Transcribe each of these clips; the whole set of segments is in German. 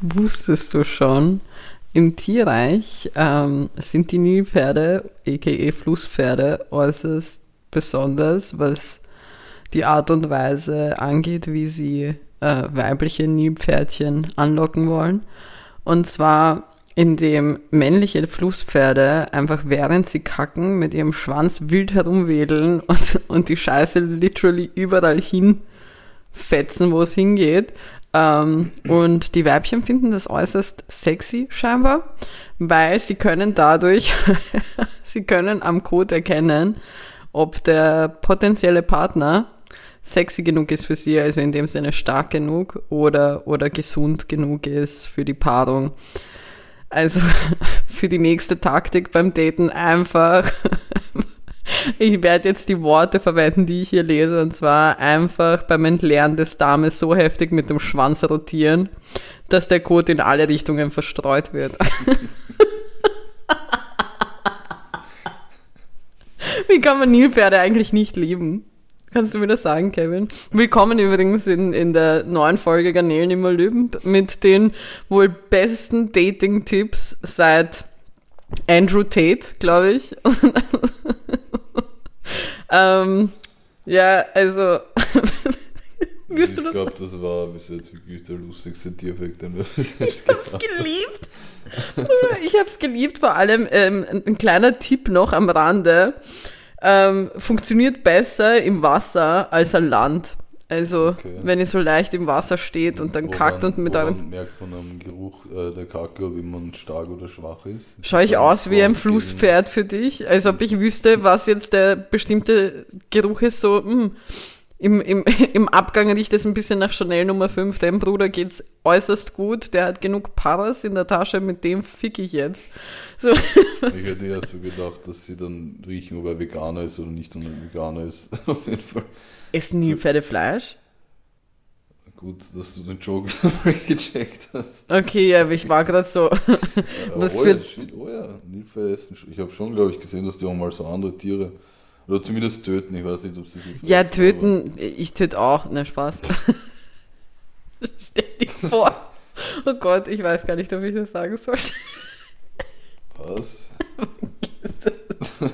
wusstest du schon, im Tierreich ähm, sind die Nilpferde, aka Flusspferde, äußerst besonders, was die Art und Weise angeht, wie sie äh, weibliche Nilpferdchen anlocken wollen. Und zwar indem männliche Flusspferde einfach während sie kacken mit ihrem Schwanz wild herumwedeln und, und die Scheiße literally überall hinfetzen, wo es hingeht. Ähm, und die Weibchen finden das äußerst sexy scheinbar, weil sie können dadurch, sie können am Code erkennen, ob der potenzielle Partner sexy genug ist für sie, also in dem Sinne stark genug oder, oder gesund genug ist für die Paarung. Also für die nächste Taktik beim Daten einfach. Ich werde jetzt die Worte verwenden, die ich hier lese, und zwar einfach beim Entleeren des Dames so heftig mit dem Schwanz rotieren, dass der Kot in alle Richtungen verstreut wird. Wie kann man Nilpferde eigentlich nicht lieben? Kannst du mir das sagen, Kevin? Willkommen übrigens in, in der neuen Folge Garnelen immer Lüben mit den wohl besten Dating-Tipps seit Andrew Tate, glaube ich. ähm, ja, also. ich glaube, das war bis jetzt wirklich der lustigste Tierfakt, den wir bis jetzt Ich hab's geliebt. ich hab's geliebt, vor allem ähm, ein kleiner Tipp noch am Rande ähm, funktioniert besser im Wasser als an Land. Also, okay. wenn ihr so leicht im Wasser steht und dann woran, kackt und mit einem. merkt man am Geruch äh, der Kacke, wie man stark oder schwach ist? Schaue ich aus wie ein Flusspferd für dich? Als ob ich wüsste, was jetzt der bestimmte Geruch ist, so, mh, hm, im, im, Im Abgang riecht es ein bisschen nach Chanel Nummer 5. Deinem Bruder geht's äußerst gut. Der hat genug Paras in der Tasche, mit dem fick ich jetzt. So. Ich hätte eher so gedacht, dass sie dann riechen, ob er Veganer ist oder nicht, sondern Veganer ist. Auf jeden Fall. Essen nie Pferdefleisch? Gut, dass du den Joke gecheckt hast. Okay, ja, aber ich war gerade so. was oh, für... ja, shit, oh ja, Nilpferde essen. Ich habe schon, glaube ich, gesehen, dass die auch mal so andere Tiere oder zumindest töten, ich weiß nicht, ob sie sich Ja, töten, aber... ich töte auch, ne Spaß. Stell dir vor. Oh Gott, ich weiß gar nicht, ob ich das sagen soll. Was?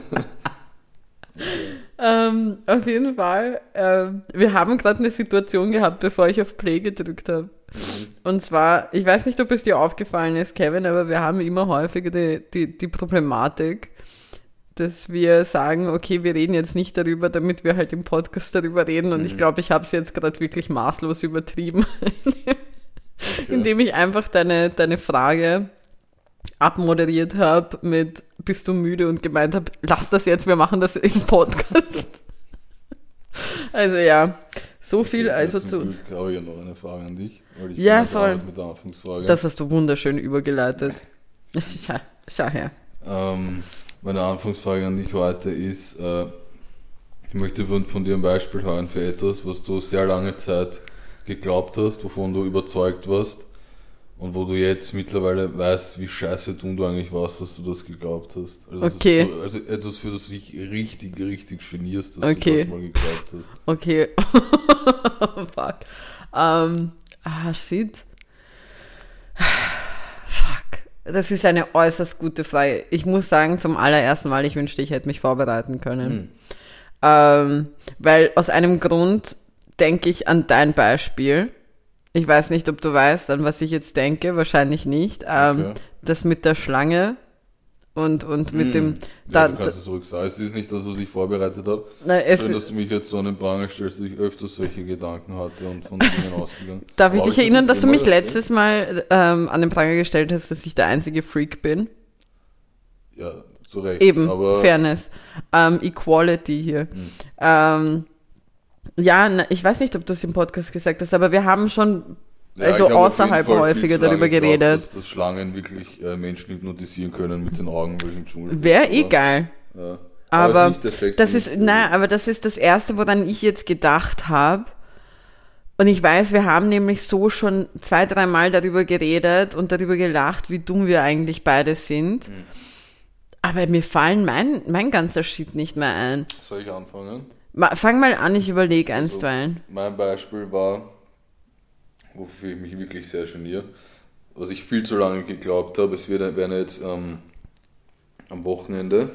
ähm, auf jeden Fall, äh, wir haben gerade eine Situation gehabt, bevor ich auf Play gedrückt habe. Mhm. Und zwar, ich weiß nicht, ob es dir aufgefallen ist, Kevin, aber wir haben immer häufiger die, die, die Problematik, dass wir sagen, okay, wir reden jetzt nicht darüber, damit wir halt im Podcast darüber reden. Und mhm. ich glaube, ich habe es jetzt gerade wirklich maßlos übertrieben, okay. indem ich einfach deine, deine Frage abmoderiert habe mit bist du müde und gemeint habe, lass das jetzt, wir machen das im Podcast. also ja, so viel okay, also zu. Glück habe ich ja noch eine Frage an dich. ja, voll. Das hast du wunderschön übergeleitet. schau, schau her. Ähm, meine Anfangsfrage an dich heute ist, äh, ich möchte von, von, dir ein Beispiel hören für etwas, was du sehr lange Zeit geglaubt hast, wovon du überzeugt warst und wo du jetzt mittlerweile weißt, wie scheiße dumm du eigentlich warst, dass du das geglaubt hast. Also, okay. So, also etwas, für das du dich richtig, richtig genierst, dass okay. du das mal geglaubt hast. Okay. Fuck. Um, ah, shit. Das ist eine äußerst gute Frage. Ich muss sagen, zum allerersten Mal, ich wünschte, ich hätte mich vorbereiten können. Mhm. Ähm, weil aus einem Grund denke ich an dein Beispiel. Ich weiß nicht, ob du weißt, an was ich jetzt denke, wahrscheinlich nicht. Ähm, okay. Das mit der Schlange und, und mit mm. dem. Da, ja, du kannst es ruhig sagen. Es ist nicht, dass ich vorbereitet habe. Nein, es Schön, dass du mich jetzt so an den Pranger stellst, dass ich öfters solche Gedanken hatte und von Dingen ausgegangen. Darf ich dich erinnern, dass du mich letztes Mal ähm, an den Pranger gestellt hast, dass ich der einzige Freak bin? Ja, zu Recht. Eben, Fairness. Ähm, Equality hier. Hm. Ähm, ja, ich weiß nicht, ob du es im Podcast gesagt hast, aber wir haben schon ja, also außerhalb häufiger darüber geredet. Glaubt, dass, dass Schlangen wirklich äh, Menschen hypnotisieren können mit den Augen, weil im Dschungel Wäre geil. Ja. Aber, aber ist das ist, nein, aber das ist das Erste, woran ich jetzt gedacht habe. Und ich weiß, wir haben nämlich so schon zwei, dreimal darüber geredet und darüber gelacht, wie dumm wir eigentlich beide sind. Hm. Aber mir fallen mein, mein ganzer Shit nicht mehr ein. Soll ich anfangen? Fang mal an, ich überlege einstweilen. Also, mein Beispiel war, wofür ich mich wirklich sehr geniere, was ich viel zu lange geglaubt habe, es wird- werden jetzt ähm, am Wochenende,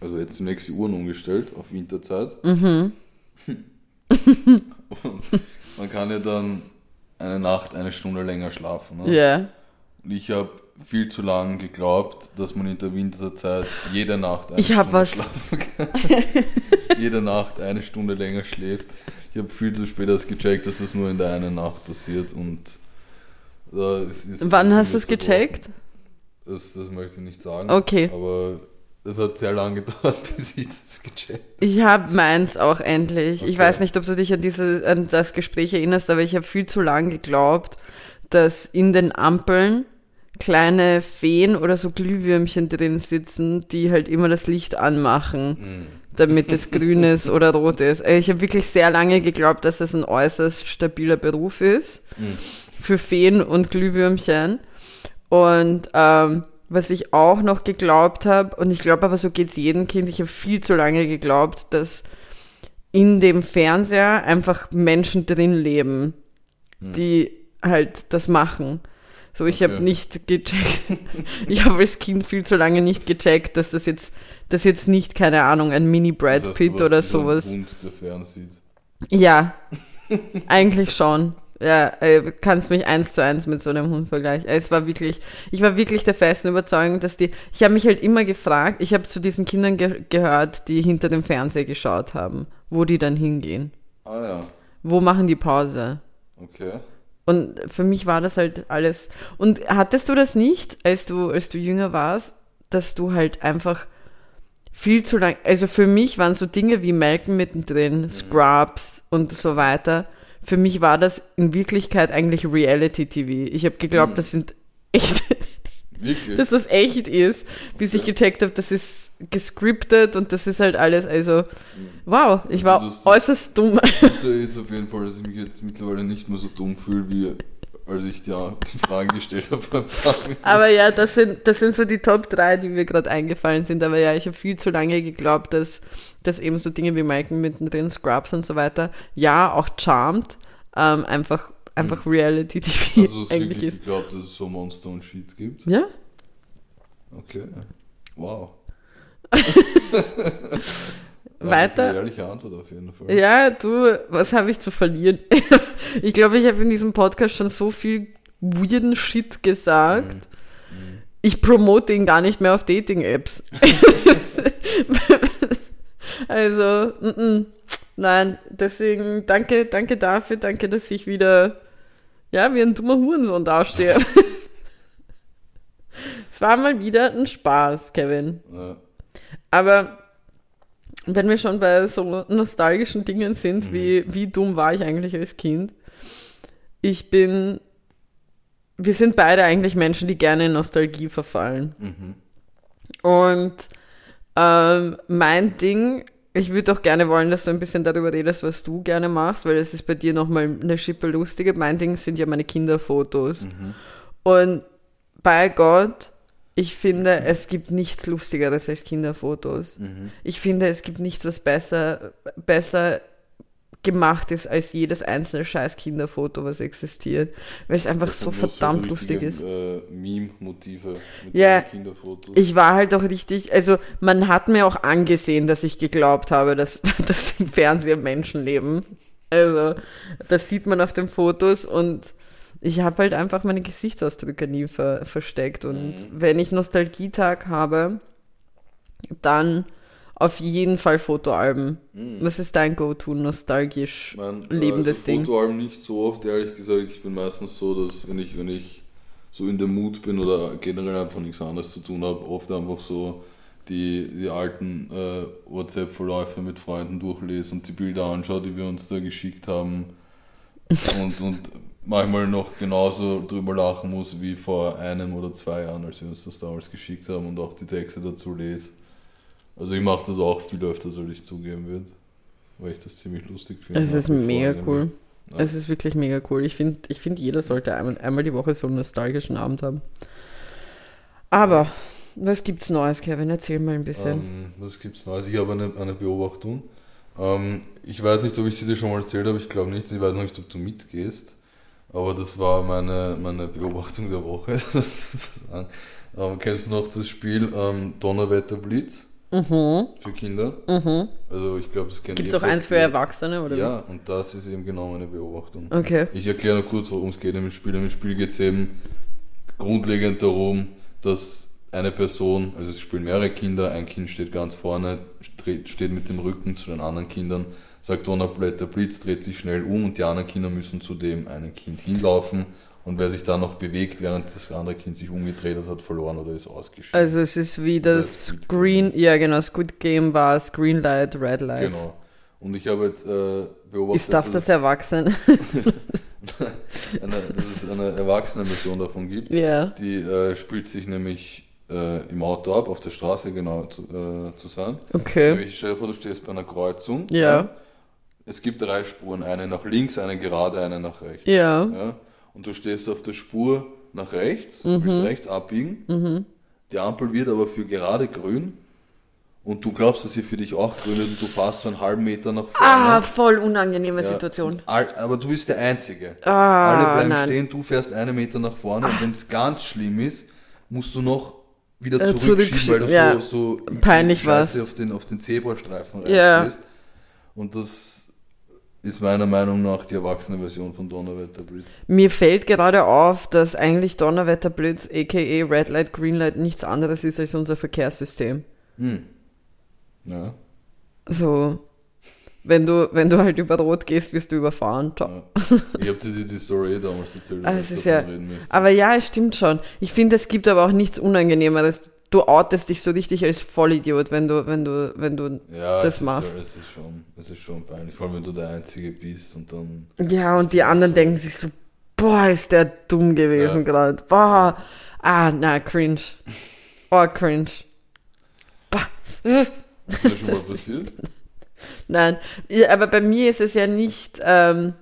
also jetzt die nächste Uhren umgestellt auf Winterzeit. Und man kann ja dann eine Nacht eine Stunde länger schlafen. Ne? Ja. Und ich habe viel zu lange geglaubt, dass man in der Winterzeit jede Nacht eine Ich Stunde was- schlafen kann. jede Nacht eine Stunde länger schläft. Ich habe viel zu spät erst gecheckt, dass das nur in der einen Nacht passiert und da ist, ist Wann hast du es gecheckt? Das, das möchte ich nicht sagen. Okay. Aber es hat sehr lange gedauert, bis ich das gecheckt Ich habe meins auch endlich. Ich Okay. weiß nicht, ob du dich an, diese, an das Gespräch erinnerst, aber ich habe viel zu lange geglaubt, dass in den Ampeln kleine Feen oder so Glühwürmchen drin sitzen, die halt immer das Licht anmachen, damit es grün ist oder rot ist. Ich habe wirklich sehr lange geglaubt, dass es ein äußerst stabiler Beruf ist für Feen und Glühwürmchen. Und ähm, was ich auch noch geglaubt habe, und ich glaube aber, so geht's jedem Kind, ich habe viel zu lange geglaubt, dass in dem Fernseher einfach Menschen drin leben, die halt das machen. So, ich habe Okay. nicht gecheckt, ich habe als Kind viel zu lange nicht gecheckt, dass das jetzt, das jetzt nicht, keine Ahnung, ein Mini-Brad Das heißt, Pitt oder sowas. Hund, der fernsieht. Ja, eigentlich schon. Ja, äh, kannst mich eins zu eins mit so einem Hund vergleichen. Es war wirklich, ich war wirklich der festen Überzeugung, dass die, ich habe mich halt immer gefragt, ich habe zu diesen Kindern ge gehört, die hinter dem Fernseher geschaut haben, wo die dann hingehen. Ah ja, Wo machen die Pause? okay. Und für mich war das halt alles. Und hattest du das nicht, als du, als du jünger warst, dass du halt einfach viel zu lang, also für mich waren so Dinge wie Melken mittendrin, Scrubs und so weiter. Für mich war das in Wirklichkeit eigentlich Reality TV. Ich habe geglaubt, das sind echt, Wirklich? dass das echt ist, bis ich gecheckt habe, das ist gescriptet und das ist halt alles, also wow, ich war das- das- äußerst dumm. Gute ist auf jeden Fall, dass ich mich jetzt mittlerweile nicht mehr so dumm fühle, wie als ich die, die Fragen gestellt habe. Aber ja, das sind, das sind so die Top 3, die mir gerade eingefallen sind. Aber ja, ich habe viel zu lange geglaubt, dass, dass eben so Dinge wie Malcolm mittendrin, Scrubs und so weiter, ja, auch Charmed, ähm, einfach, einfach Reality TV Also eigentlich ist. geglaubt, dass es so Monster und Shit gibt. Ja? Okay. Wow. Weiter? Eine ehrliche Antwort auf jeden Fall. Ja, du, was habe ich zu verlieren? ich glaube, ich habe in diesem Podcast schon so viel weirden Shit gesagt. Ich promote ihn gar nicht mehr auf Dating-Apps. also, mm -mm. nein, deswegen danke, danke dafür, danke, dass ich wieder, ja, wie ein dummer Hurensohn dastehe. es war mal wieder ein Spaß, Kevin. Ja. Aber wenn wir schon bei so nostalgischen Dingen sind, wie, wie dumm war ich eigentlich als Kind? Ich bin. Wir sind beide eigentlich Menschen, die gerne in Nostalgie verfallen. Mhm. Und ähm, mein Ding, ich würde auch gerne wollen, dass du ein bisschen darüber redest, was du gerne machst, weil es ist bei dir nochmal eine Schippe lustiger. Mein Ding sind ja meine Kinderfotos. Und bei Gott, ich finde, es gibt nichts Lustigeres als Kinderfotos. Ich finde, es gibt nichts, was besser, besser gemacht ist als jedes einzelne scheiß Kinderfoto, was existiert. Weil es einfach so verdammt so lustig ist. Äh, Meme-Motive mit Ja. Kinderfotos. Ich war halt auch richtig, also man hat mir auch angesehen, dass ich geglaubt habe, dass, dass im Fernseher Menschen leben. Also, das sieht man auf den Fotos und ich habe halt einfach meine Gesichtsausdrücke nie ver versteckt. Und wenn ich Nostalgietag habe, dann auf jeden Fall Fotoalben. Was ist dein Go-To nostalgisch mein, lebendes also Ding? Fotoalben nicht so oft, ehrlich gesagt. Ich bin meistens so, dass wenn ich, wenn ich so in dem Mut bin oder generell einfach nichts anderes zu tun habe, oft einfach so die, die alten äh, WhatsApp-Verläufe mit Freunden durchlese und die Bilder anschaue, die wir uns da geschickt haben. und, und manchmal noch genauso drüber lachen muss wie vor einem oder zwei Jahren, als wir uns das damals geschickt haben und auch die Texte dazu lese. Also ich mache das auch viel öfter, als ich zugeben wird, weil ich das ziemlich lustig finde. Es ist mega cool. Ja. Es ist wirklich mega cool. Ich finde, ich find, jeder sollte einmal, einmal die Woche so einen nostalgischen Abend haben. Aber, was gibt's Neues, Kevin? Erzähl mal ein bisschen. Ähm, was gibt's Neues? Ich habe eine, eine Beobachtung. Ähm, ich weiß nicht, ob ich sie dir schon mal erzählt habe, ich glaube nicht. Ich weiß noch nicht, ob du mitgehst. Aber das war meine, meine Beobachtung der Woche. sozusagen. ähm, kennst du noch das Spiel ähm, Donnerwetter Blitz Mhm. für Kinder? Mhm. Also ich glaube, das kennt Gibt es auch eins für. Erwachsene, oder? Ja, und das ist eben genau meine Beobachtung. Okay. Ich erkläre noch kurz, worum es geht im Spiel. Im Spiel geht es eben grundlegend darum, dass eine Person, also es spielen mehrere Kinder, ein Kind steht ganz vorne, steht mit dem Rücken zu den anderen Kindern, sagt Donnerblätter Blitz, dreht sich schnell um und die anderen Kinder müssen zu dem einen Kind hinlaufen und wer sich dann noch bewegt, während das andere Kind sich umgedreht hat, hat verloren oder ist ausgeschieden. Also es ist wie das Squid Green, ja genau, Squid Game war es Green Light, Red Light. genau. Und ich habe jetzt äh, beobachtet, Ist das das Erwachsene? eine, dass es eine erwachsene Version davon gibt. ja. Die äh, spielt sich nämlich äh, im Auto ab, auf der Straße genau zu, äh, zu sein. Okay. Nämlich, stell dir vor, du stehst bei einer Kreuzung. Ja. Es gibt drei Spuren, eine nach links, eine gerade, eine nach rechts. Ja. Ja? Und du stehst auf der Spur nach rechts, Mhm. willst rechts abbiegen. Die Ampel wird aber für gerade grün. Und du glaubst, dass sie für dich auch grün wird und du fährst so einen halben Meter nach vorne. Ah, voll unangenehme Ja, Situation. all, aber du bist der Einzige. Ah, Alle bleiben nein. stehen, du fährst einen Meter nach vorne und wenn es ganz schlimm ist, musst du noch wieder Äh, zurückschieben, weil du ja. so, so Peinlich Scheiße war's. auf den, auf den Zebrastreifen Ja. reinstehst. Und das ist meiner Meinung nach die erwachsene Version von Donnerwetter Blitz. Mir fällt gerade auf, dass eigentlich Donnerwetterblitz, aka Red Light, Green Light, nichts anderes ist als unser Verkehrssystem. Hm. Ja, So, wenn du, wenn du halt über Rot gehst, wirst du überfahren. Ja. Ich habe dir die, die Story eh damals erzählt. Wie es ist ja-. Aber ja, es stimmt schon. Ich finde, es gibt aber auch nichts Unangenehmeres. Du outest dich so richtig als Vollidiot, wenn du, wenn du, wenn du. ja, das machst. Ist, schon- es, ist schon, es ist schon peinlich, vor allem wenn du der Einzige bist und dann. Ja, und die anderen denken sich so, boah, ist der dumm gewesen Ja. gerade. Boah. Ah, na, cringe. Oh, cringe. Bah. Ist das schon mal passiert? Nein, ja, aber bei mir ist es ja nicht, ähm,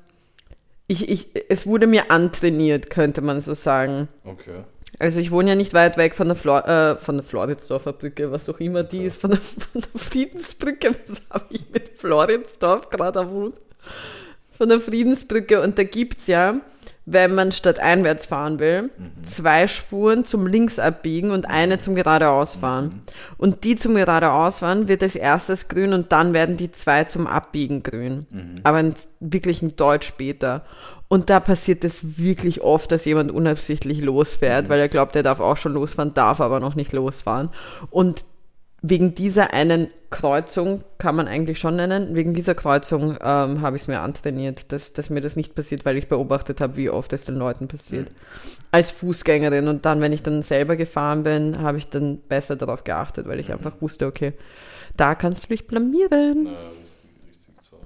ich, ich, es wurde mir antrainiert, könnte man so sagen. Okay. Also ich wohne ja nicht weit weg von der, Flor äh, von der Floridsdorfer Brücke, was auch immer die ist, von der, von der Friedensbrücke, was habe ich mit Floridsdorf gerade am Hut? Von der Friedensbrücke. Und da gibt's ja, wenn man statt einwärts fahren will, zwei Spuren zum links abbiegen und eine zum geradeausfahren. Und die zum geradeausfahren wird als erstes grün und dann werden die zwei zum Abbiegen grün. Aber ein, wirklich ein Deut später. Und da passiert es wirklich oft, dass jemand unabsichtlich losfährt, weil er glaubt, er darf auch schon losfahren, darf aber noch nicht losfahren. Und wegen dieser einen Kreuzung, kann man eigentlich schon nennen, wegen dieser Kreuzung ähm, habe ich es mir antrainiert, dass, dass mir das nicht passiert, weil ich beobachtet habe, wie oft es den Leuten passiert. Als Fußgängerin. Und dann, wenn ich dann selber gefahren bin, habe ich dann besser darauf geachtet, weil ich einfach wusste, okay, da kannst du dich blamieren. Na, richtig, richtig so.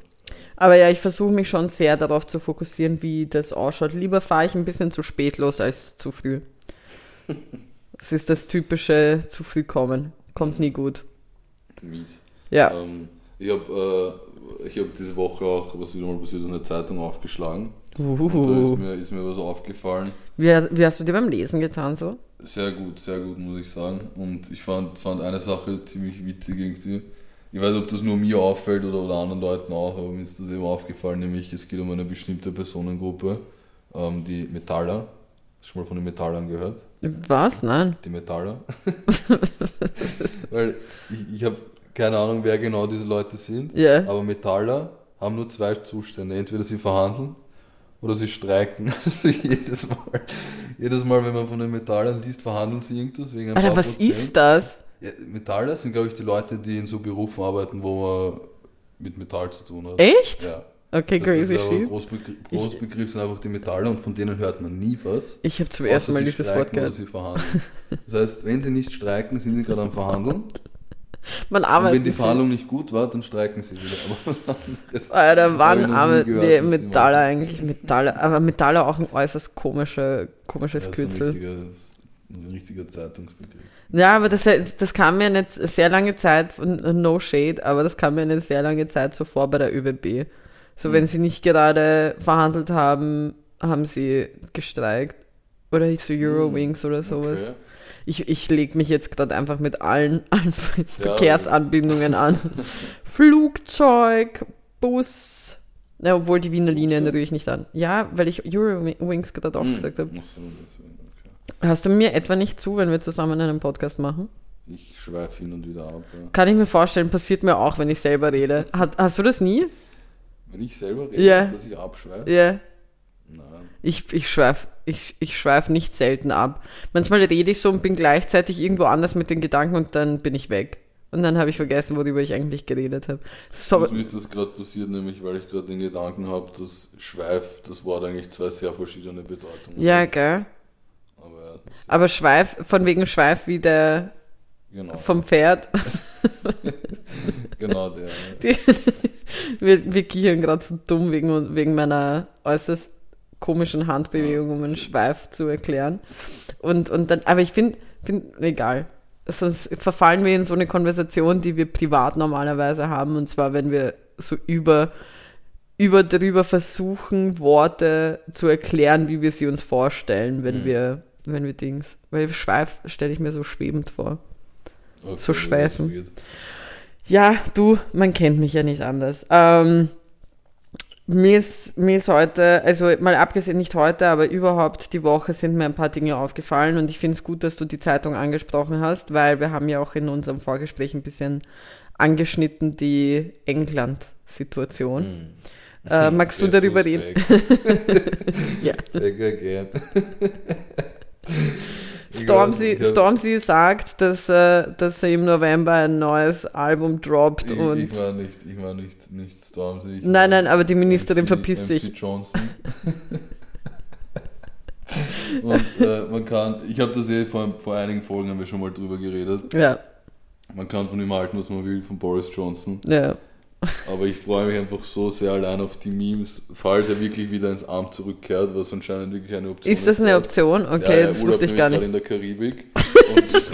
Aber ja, ich versuche mich schon sehr darauf zu fokussieren, wie das ausschaut. Lieber fahre ich ein bisschen zu spät los als zu früh. Das ist das typische zu früh kommen. Kommt nie gut. Mies. Ja. Ähm, ich habe äh, ich hab diese Woche auch, was wieder mal passiert, ist, eine Zeitung aufgeschlagen. Und da ist Uhuhu. mir, ist mir was aufgefallen. Wie, wie hast du dir beim Lesen getan so? Sehr gut, sehr gut, muss ich sagen. Und ich fand, fand eine Sache ziemlich witzig irgendwie. Ich weiß nicht, ob das nur mir auffällt oder, oder anderen Leuten auch, aber mir ist das eben aufgefallen, nämlich es geht um eine bestimmte Personengruppe, ähm, die Metaller. Hast du schon mal von den Metallern gehört? Was? Nein. Die Metaller. Weil ich, ich habe keine Ahnung, wer genau diese Leute sind. Ja. Aber Metaller haben nur zwei Zustände. Entweder sie verhandeln oder sie streiken. Also jedes Mal, jedes Mal, wenn man von den Metallern liest, verhandeln sie irgendwas wegen ein Alter, was Prozent. ist das? Ja, Metaller sind, glaube ich, die Leute, die in so Berufen arbeiten, wo man mit Metall zu tun hat. Echt? Ja. Okay, das ist crazy aber shit. Großbegriff, Großbegriff sind einfach die Metaller und von denen hört man nie was. Ich habe zum ersten Mal dieses Wort gehört. Sie verhandeln. Das heißt, wenn sie nicht streiken, sind sie gerade am Verhandeln. Man Und arbeitet. wenn die Verhandlung nicht gut war, dann streiken sie wieder. Aber was anderes Alter, wann gehört, die machen. eigentlich? Metaller, aber Metaller auch ein äußerst komische, komisches Ja, so ein Kürzel. richtiger, ein richtiger Zeitungsbegriff. Ja, aber das, das kam mir nicht sehr lange Zeit, no shade, aber das kam mir eine sehr lange Zeit so vor bei der ÖBB. So, wenn sie nicht gerade verhandelt haben, haben sie gestreikt. Oder so Eurowings oder sowas. Okay. Ich, ich lege mich jetzt gerade einfach mit allen, allen Verkehrsanbindungen an. Flugzeug, Bus, Ja, obwohl die Wiener Linie natürlich nicht an. Ja, weil ich Eurowings gerade auch Hm. gesagt habe. Hast du mir etwa nicht zu, wenn wir zusammen einen Podcast machen? Ich schweife hin und wieder ab. Ja. Kann ich mir vorstellen, passiert mir auch, wenn ich selber rede. Hat, hast du das nie? Wenn ich selber rede, Ja. dass ich abschweife? Ja. Nein. Ich, ich schweife ich, ich schweif nicht selten ab. Manchmal rede ich so und bin gleichzeitig irgendwo anders mit den Gedanken und dann bin ich weg. Und dann habe ich vergessen, worüber ich eigentlich geredet habe. So, Also mir ist das gerade passiert, nämlich weil ich gerade den Gedanken habe, dass Schweif, das Wort eigentlich zwei sehr verschiedene Bedeutungen ja, hat. gell? Aber ja, Aber Schweif, von wegen Schweif wie der genau, vom Pferd. genau der. Die, wir, wir kichern gerade so dumm wegen, wegen meiner äußerst komischen Handbewegung, um einen Schweif zu erklären. Und, und dann, aber ich finde, find, egal. Sonst verfallen wir in so eine Konversation, die wir privat normalerweise haben, und zwar, wenn wir so über, über drüber versuchen, Worte zu erklären, wie wir sie uns vorstellen, wenn Mhm. wir, wenn wir Dings. Weil Schweif stelle ich mir so schwebend vor. Okay, ist schweifen. Ja, du, man kennt mich ja nicht anders. Ähm, mir, ist, mir ist heute, also mal abgesehen nicht heute, aber überhaupt die Woche sind mir ein paar Dinge aufgefallen und ich finde es gut, dass du die Zeitung angesprochen hast, weil wir haben ja auch in unserem Vorgespräch ein bisschen angeschnitten die England-Situation. Hm. Äh, magst du darüber reden? Ja. Back again. Stormzy, Stormzy sagt, dass, äh, dass er im November ein neues Album droppt Ich, und. ich war nicht, ich war nicht, nicht Stormzy. Nein, nein, aber die Ministerin MC verpisst MC sich. Johnson. Und äh, man kann, ich habe das eh vor, vor einigen Folgen haben wir schon mal drüber geredet. Ja, Man kann von ihm halten, was man will, von Boris Johnson. ja. Aber ich freue mich einfach so sehr allein auf die Memes, falls er wirklich wieder ins Amt zurückkehrt, was anscheinend wirklich eine Option Ist das eine. Option? Okay, ja, das wusste ich gar nicht. in der Karibik. Und das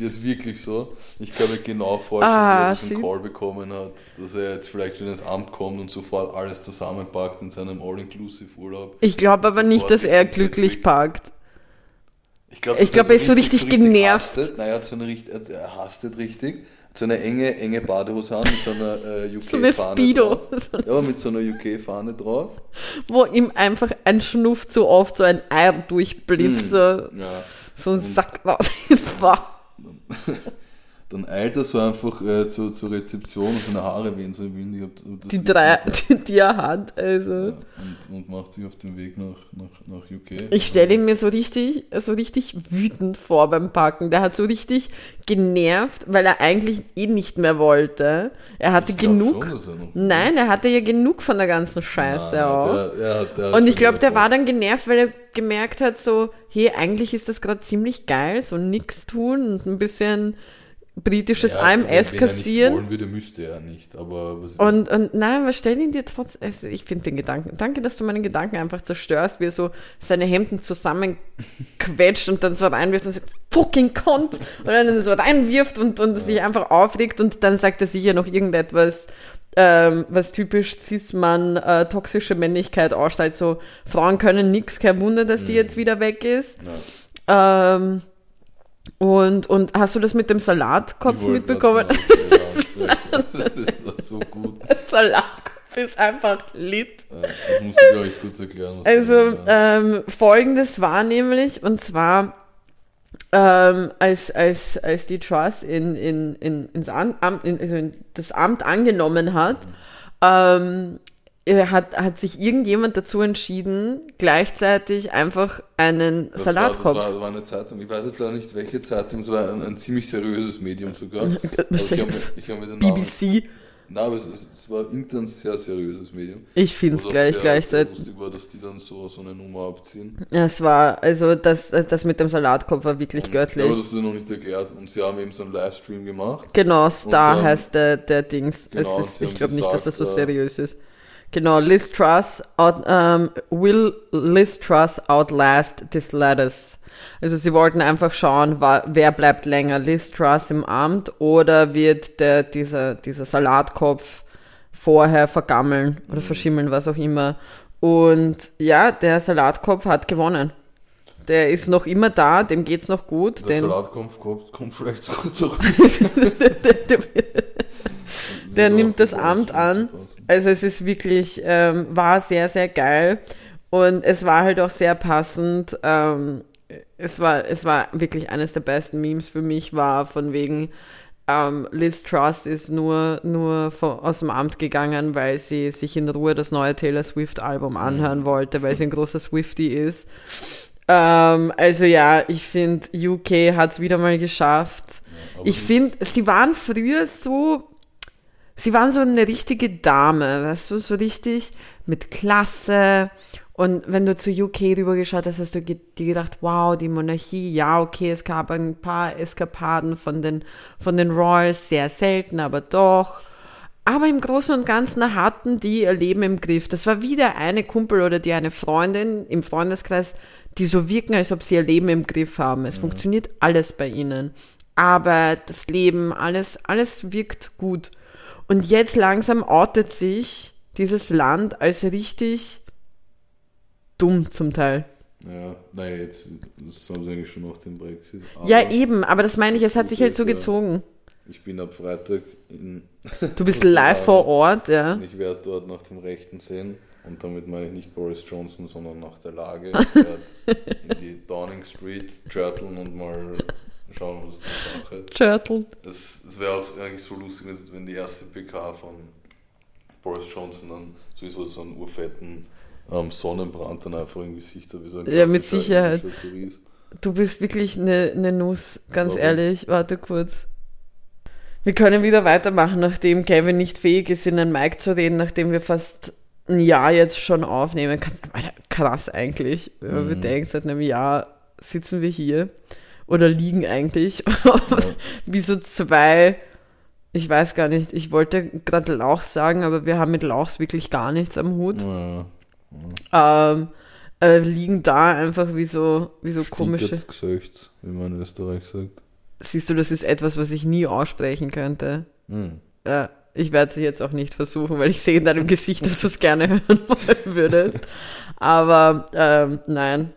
ist wirklich so, ich kann mir genau vorstellen, Ah, wie er diesen shit. Call bekommen hat, dass er jetzt vielleicht wieder ins Amt kommt und sofort alles zusammenpackt in seinem All-Inclusive-Urlaub. Ich glaube aber nicht, dass er glücklich parkt. Ich glaube, glaub, er ist so richtig genervt. Hastet. Naja, er, so eine, er hastet richtig. So eine enge, enge Badehose an mit so einer äh, So UK-Fahne Speedo. drauf. Ja, mit so einer UK-Fahne drauf. Wo ihm einfach ein Schnuff zu oft so ein Eier durchblitzt, so, Ja. so ein Sack war- Dann eilt er so einfach äh, zur, zur Rezeption und seine Haare wehen so im Wind. Ich hab, Die drei, die, die er hat, also. Ja, und, und macht sich auf den Weg nach, nach, nach UK. Ich stelle ihn mir so richtig, so richtig wütend vor beim Packen. Der hat so richtig genervt, weil er eigentlich eh nicht mehr wollte. Er hatte genug. schon, er Nein, er hatte ja genug von der ganzen Scheiße Nein, auch. Der, hat, der Und ich glaube, der war dann genervt, weil er gemerkt hat, so, hey, eigentlich ist das gerade ziemlich geil, so nix tun und ein bisschen britisches Ja, AMS wenn- Wenn er nicht kassieren. würde, müsste er nicht. Aber was, Und, und nein, was stell ihn dir trotz, also ich finde den Gedanken, danke, dass du meinen Gedanken einfach zerstörst, wie er so seine Hemden zusammenquetscht und dann so reinwirft und so, fucking Kont, und dann so reinwirft und, und sich einfach aufregt und dann sagt er sicher noch irgendetwas, ähm, was typisch Cis-Mann äh, toxische Männlichkeit ausstellt, so, Frauen können nix, kein Wunder, dass die jetzt wieder weg ist. ja, Ähm, und, und hast du das mit dem Salatkopf mitbekommen? genau das. Das ist doch so gut. Salatkopf ist einfach lit. Das musst du, glaube ich, kurz erklären. Also ähm, folgendes war nämlich, und zwar ähm, als, als, als die Truss in, in, in, ins Amt, in, also in das Amt angenommen hat, ähm, er hat, hat sich irgendjemand dazu entschieden, gleichzeitig einfach einen Das Salatkopf. War, das, war, das war eine Zeitung. Ich weiß jetzt leider nicht, welche Zeitung. Es war ein, ein ziemlich seriöses Medium sogar. Ich mir, ich hab Namen, BBC. Nein, aber es, es, war intern sehr seriöses Medium. Ich finde es gleich sehr, gleichzeitig. Sehr lustig war, dass die dann so, so eine Nummer abziehen. Es war, also das, das mit dem Salatkopf war wirklich Ja, aber göttlich. das hast du noch nicht erklärt. Und sie haben eben so einen Livestream gemacht. Genau, Star haben- heißt der, der Dings. Genau, ist, ich glaube nicht, dass das so äh, seriös ist. Genau, Liz Truss out, ähm, will Liz Truss outlast this lettuce. Also sie wollten einfach schauen, wer bleibt länger, Liz Truss im Amt oder wird der, dieser, dieser Salatkopf vorher vergammeln Mhm. oder verschimmeln, was auch immer. Und ja, der Salatkopf hat gewonnen. Der ist noch immer da, dem geht's noch gut. Der Salatkopf kommt, kommt vielleicht sogar zurück. Der Würde nimmt das Amt an. Also es ist wirklich, ähm, war sehr, sehr geil. Und es war halt auch sehr passend. Ähm, es, war, es war wirklich eines der besten Memes für mich, war von wegen, ähm, Liz Truss ist nur, nur von, aus dem Amt gegangen, weil sie sich in Ruhe das neue Taylor Swift-Album anhören wollte, weil sie ein großer Swifty ist. Ähm, also ja, ich finde, UK hat es wieder mal geschafft. Aber Ich finde, sie waren früher so, sie waren so eine richtige Dame, weißt du, so richtig mit Klasse. Und wenn du zu UK rübergeschaut hast, hast du dir gedacht, wow, die Monarchie, ja, okay, es gab ein paar Eskapaden von den, von den Royals, sehr selten, aber doch. Aber im Großen und Ganzen hatten die ihr Leben im Griff. Das war wieder eine Kumpel oder die eine Freundin im Freundeskreis, die so wirken, als ob sie ihr Leben im Griff haben. Es funktioniert alles bei ihnen. Aber das Leben, alles, alles wirkt gut. Und jetzt langsam outet sich dieses Land als richtig dumm zum Teil. Ja, naja, jetzt, das haben sie eigentlich schon nach dem Brexit. Aber ja, eben, aber das meine ich, es hat sich halt so gezogen. Ich bin ab Freitag in. Du bist live vor Ort, ja. Ich werde dort nach dem Rechten sehen. Und damit meine ich nicht Boris Johnson, sondern nach der Lage. Ich werde in die Downing Street turteln und mal schauen, was die Sache. Turtle. Es, es wäre auch eigentlich so lustig, wenn die erste PK von Boris Johnson dann sowieso so einen urfetten ähm, Sonnenbrand dann einfach im Gesicht hat, wie so ein Ja, mit Sicherheit. Tourist. Du bist wirklich eine ne Nuss, ganz Warum? ehrlich. Warte kurz. Wir können wieder weitermachen, nachdem Kevin nicht fähig ist, in den Mic zu reden, nachdem wir fast ein Jahr jetzt schon aufnehmen. Krass eigentlich. Wenn man Mhm. bedenkt, seit einem Jahr sitzen wir hier oder liegen eigentlich. Wie so zwei, ich weiß gar nicht, ich wollte gerade Lauch sagen, aber wir haben mit Lauchs wirklich gar nichts am Hut. Ja, Ähm, äh, liegen da einfach wie so, wie so komische. Gesöchts, wie man in Österreich sagt. Siehst du, das ist etwas, was ich nie aussprechen könnte. Hm. Ja, ich werde es jetzt auch nicht versuchen, weil ich sehe in deinem Gesicht, dass du es gerne hören würdest. Aber ähm, nein,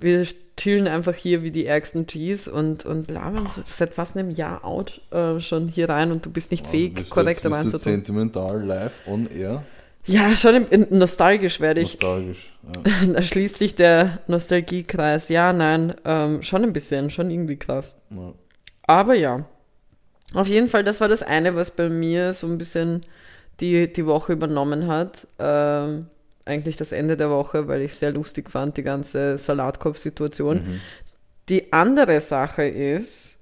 wir chillen einfach hier wie die ärgsten Gs und, und labern so seit fast einem Jahr out äh, schon hier rein und du bist nicht fähig, Bist du korrekt reinzutun. sentimental live on air? Ja, schon im, nostalgisch werde ich. Nostalgisch. Ja. Da schließt sich der Nostalgiekreis. Ja, nein, ähm, schon ein bisschen, schon irgendwie krass. Ja. Aber ja, auf jeden Fall, das war das eine, was bei mir so ein bisschen die, die Woche übernommen hat. Ähm, eigentlich das Ende der Woche, weil ich sehr lustig fand, die ganze Salatkopf-Situation. Mhm. Die andere Sache ist,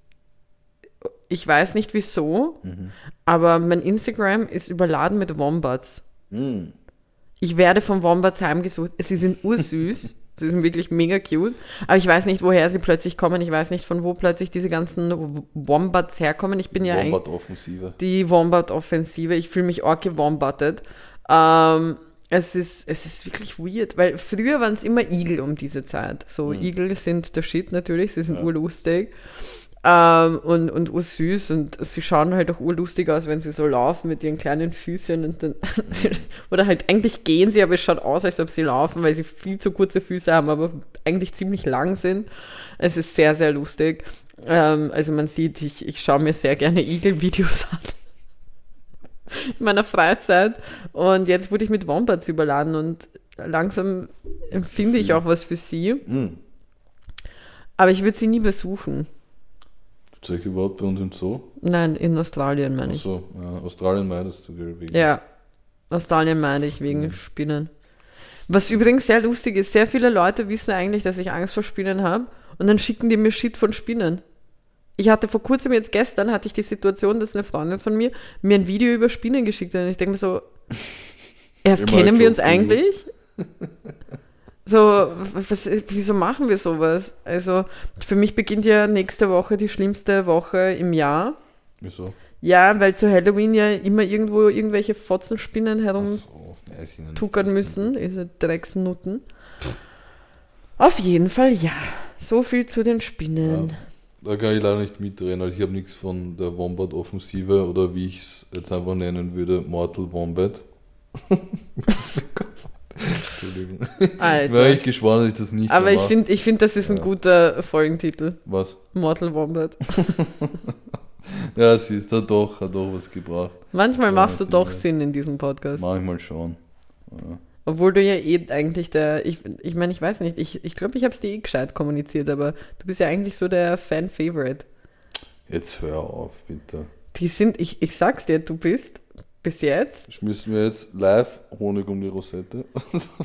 ich weiß nicht wieso, Mhm. aber mein Instagram ist überladen mit Wombats. Hm. Ich werde von Wombats heimgesucht. Sie sind ursüß. sie sind wirklich mega cute. Aber ich weiß nicht, woher sie plötzlich kommen. Ich weiß nicht, von wo plötzlich diese ganzen Wombats herkommen. Ich bin ja eigentlich Wombat-Offensive. die Wombat-Offensive. Ich fühle mich auch gewombattet. Ähm, es, ist, es ist wirklich weird, weil früher waren es immer Igel um diese Zeit. So, Igel sind der Shit natürlich, sie sind Ja. urlustig. Ähm, und, und ursüß und sie schauen halt auch urlustig aus, wenn sie so laufen mit ihren kleinen Füßchen und dann, oder halt eigentlich gehen sie, aber es schaut aus, als ob sie laufen, weil sie viel zu kurze Füße haben, aber eigentlich ziemlich lang sind. Es ist sehr, sehr lustig. Ähm, also man sieht, ich, ich schaue mir sehr gerne Igel-Videos an. In meiner Freizeit. Und jetzt wurde ich mit Wombats überladen und langsam empfinde ich auch was für sie. Hm. Aber ich würde sie nie besuchen. Zeig ich überhaupt bei uns im Zoo? Nein, in Australien meine ich. Achso, ja, Australien meidest du, wegen- Ja, Australien meine ich wegen Spinnen. Was übrigens sehr lustig ist, sehr viele Leute wissen eigentlich, dass ich Angst vor Spinnen habe und dann schicken die mir Shit von Spinnen. Ich hatte vor kurzem, jetzt gestern, hatte ich die Situation, dass eine Freundin von mir mir ein Video über Spinnen geschickt hat und ich denke mir so, erst Immer kennen wir uns eigentlich? So, was, wieso machen wir sowas? Also, für mich beginnt ja nächste Woche die schlimmste Woche im Jahr. Wieso? Ja, weil zu Halloween ja immer irgendwo irgendwelche Fotzenspinnen herum ja, ja nicht tuckern 15. müssen, diese Drecksnutten. Auf jeden Fall ja. So viel zu den Spinnen. Da kann ich leider nicht mitreden, also ich habe nichts von der Wombat-Offensive oder wie ich es jetzt einfach nennen würde, Mortal Wombat. Entschuldigung. Wäre Alter. ich geschworen, dass ich das nicht Aber ich finde, ich find, das ist ein Ja. guter Folgentitel. Was? Mortal Wombat. Ja, siehst du, hat doch, hat doch was gebracht. Manchmal machst du doch. Sinn in diesem Podcast. Manchmal schon. Ja. Obwohl du ja eh eigentlich der, ich ich, meine, ich weiß nicht, ich ich, glaube, ich habe es dir eh gescheit kommuniziert, aber du bist ja eigentlich so der Fan-Favorite. Jetzt hör auf, bitte. Die sind, ich, ich sag's dir, du bist bis jetzt, Schmissen wir jetzt live Honig um die Rosette?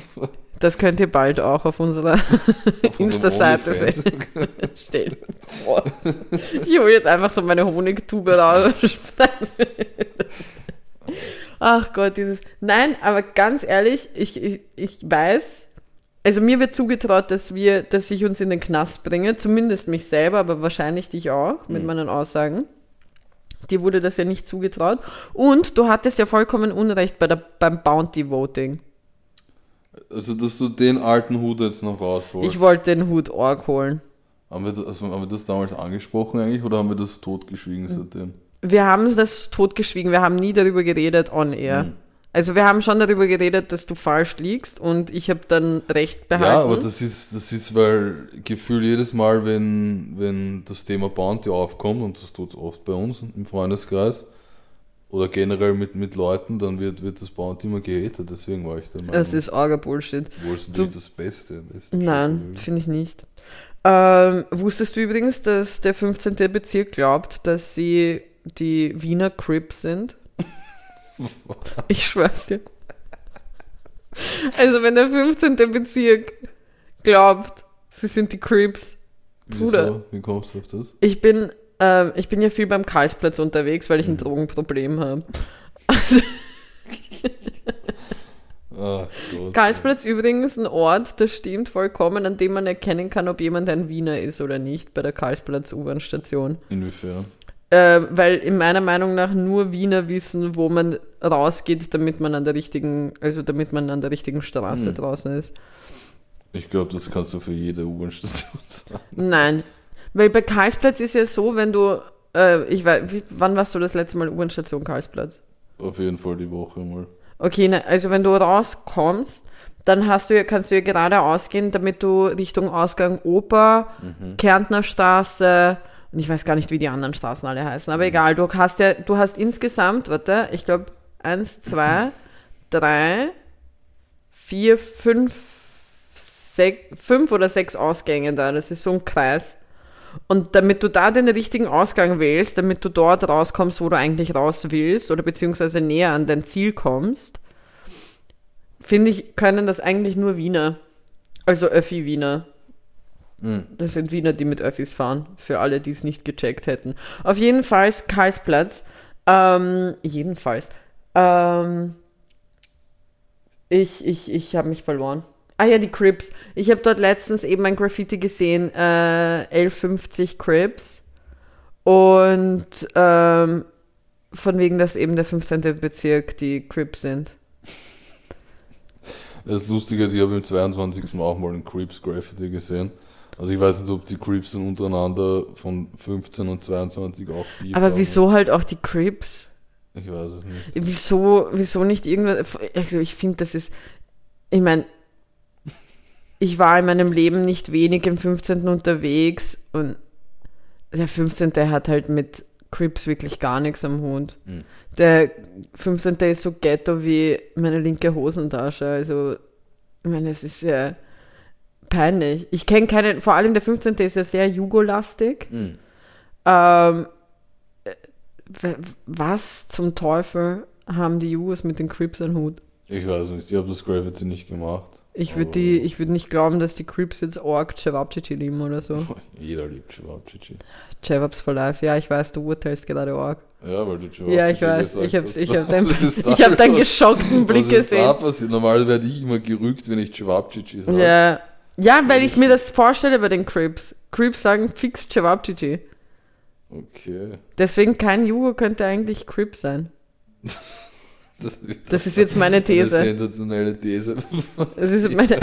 das könnt ihr bald auch auf unserer Insta-Seite OnlyFans. sehen. Stell dir vor. Ich hole jetzt einfach so meine Honigtube raus. Ach Gott, dieses. Nein, aber ganz ehrlich, ich, ich, ich weiß, also mir wird zugetraut, dass wir, dass ich uns in den Knast bringe, zumindest mich selber, aber wahrscheinlich dich auch, mit Mhm. meinen Aussagen. Dir wurde das ja nicht zugetraut. Und du hattest ja vollkommen Unrecht bei der, beim Bounty Voting. Also, dass du den alten Hut jetzt noch rausholst. Ich wollte den Hut Org holen. haben, wir das, also, haben wir das damals angesprochen eigentlich oder haben wir das totgeschwiegen seitdem? Wir haben das totgeschwiegen, wir haben nie darüber geredet on air. Mhm. Also wir haben schon darüber geredet, dass du falsch liegst und ich habe dann recht behalten. Ja, aber das ist, das ist, weil Gefühl jedes Mal, wenn, wenn das Thema Bounty aufkommt, und das tut es oft bei uns im Freundeskreis, oder generell mit, mit Leuten, dann wird, wird das Bounty immer gehatet, deswegen war ich der Meinung. das ist arger Bullshit. Es du- das Beste ist. Nein, finde ich nicht. Ähm, wusstest du übrigens, dass der 15. Bezirk glaubt, dass sie die Wiener Crips sind? Ich schwör's dir. Also wenn der 15. Bezirk glaubt, sie sind die Crips, Bruder. Wieso? Wie kommst du auf das? Ich bin, ähm, ich bin ja viel beim Karlsplatz unterwegs, weil ich ein Drogenproblem habe. Ah, Gott. Karlsplatz übrigens ein Ort, das stimmt vollkommen, an dem man erkennen kann, ob jemand ein Wiener ist oder nicht, bei der Karlsplatz U-Bahn-Station. Inwiefern? Äh, weil in meiner Meinung nach nur Wiener wissen, wo man rausgeht, damit man an der richtigen, also damit man an der richtigen Straße Hm. draußen ist. Ich glaube, das kannst du für jede U-Bahn-Station sagen. Nein. Weil bei Karlsplatz ist ja so, wenn du, äh, ich weiß, wie, wann warst du das letzte Mal U-Bahn-Station Karlsplatz? Auf jeden Fall die Woche mal. Okay, ne, also wenn du rauskommst, dann hast du ja, kannst du ja geradeaus gehen, damit du Richtung Ausgang Oper, Kärntner Straße und ich weiß gar nicht, wie die anderen Straßen alle heißen, aber egal, du hast ja, du hast insgesamt, warte, ich glaube, eins, zwei, drei, vier, fünf, sech, fünf oder sechs Ausgänge da. Das ist so ein Kreis. Und damit du da den richtigen Ausgang wählst, damit du dort rauskommst, wo du eigentlich raus willst, oder beziehungsweise näher an dein Ziel kommst, finde ich, können das eigentlich nur Wiener. Also Öffi-Wiener. Mhm. Das sind Wiener, die mit Öffis fahren, für alle, die es nicht gecheckt hätten. Auf jeden Fall Karlsplatz. Ähm, jedenfalls. Ähm, ich ich, ich habe mich verloren. Ah ja, die Crips. Ich habe dort letztens eben ein Graffiti gesehen, äh, L50 Crips. Und ähm, von wegen, dass eben der 15. Bezirk die Crips sind. Das Lustige ist, ich habe im 22. auch mal ein Creeps Graffiti gesehen. Also ich weiß nicht, ob die Creeps dann untereinander von 15 und 22 auch Beef Aber haben. wieso halt auch die Crips? Ich weiß es nicht. Wieso, wieso nicht irgendwas? Also ich finde, das ist, ich meine, ich war in meinem Leben nicht wenig im 15. unterwegs und der 15. hat halt mit Crips wirklich gar nichts am Hut. Mhm. Der 15. ist so ghetto wie meine linke Hosentasche. Also, ich meine, es ist ja peinlich. Ich kenne keine, vor allem der 15. ist ja sehr jugolastig. Mhm. Ähm, äh, was zum Teufel haben die Jugos mit den Crips an Hut? Ich weiß nicht, ich habe das Graffiti nicht gemacht. Ich würde die, ich würde nicht glauben, dass die Crips jetzt Org Cevapcici lieben oder so. Jeder liebt Cevapcici. Cevaps for life. Ja, ich weiß, du urteilst gerade Org. Ja, weil du Cevapcici Ja, ich weiß. Ich hast. ich hab deinen, da ich hab deinen geschockten Blick Was ist da gesehen. passiert? Normalerweise werde ich immer gerügt, wenn ich Cevapcici sage. Ja. Ja, weil ich mir das vorstelle bei den Crips. Crips sagen fix Cevapcici. Okay. Deswegen kein Jugo könnte eigentlich Crip sein. Das, Das ist jetzt meine Eine These. sensationelle These. Das ist meine,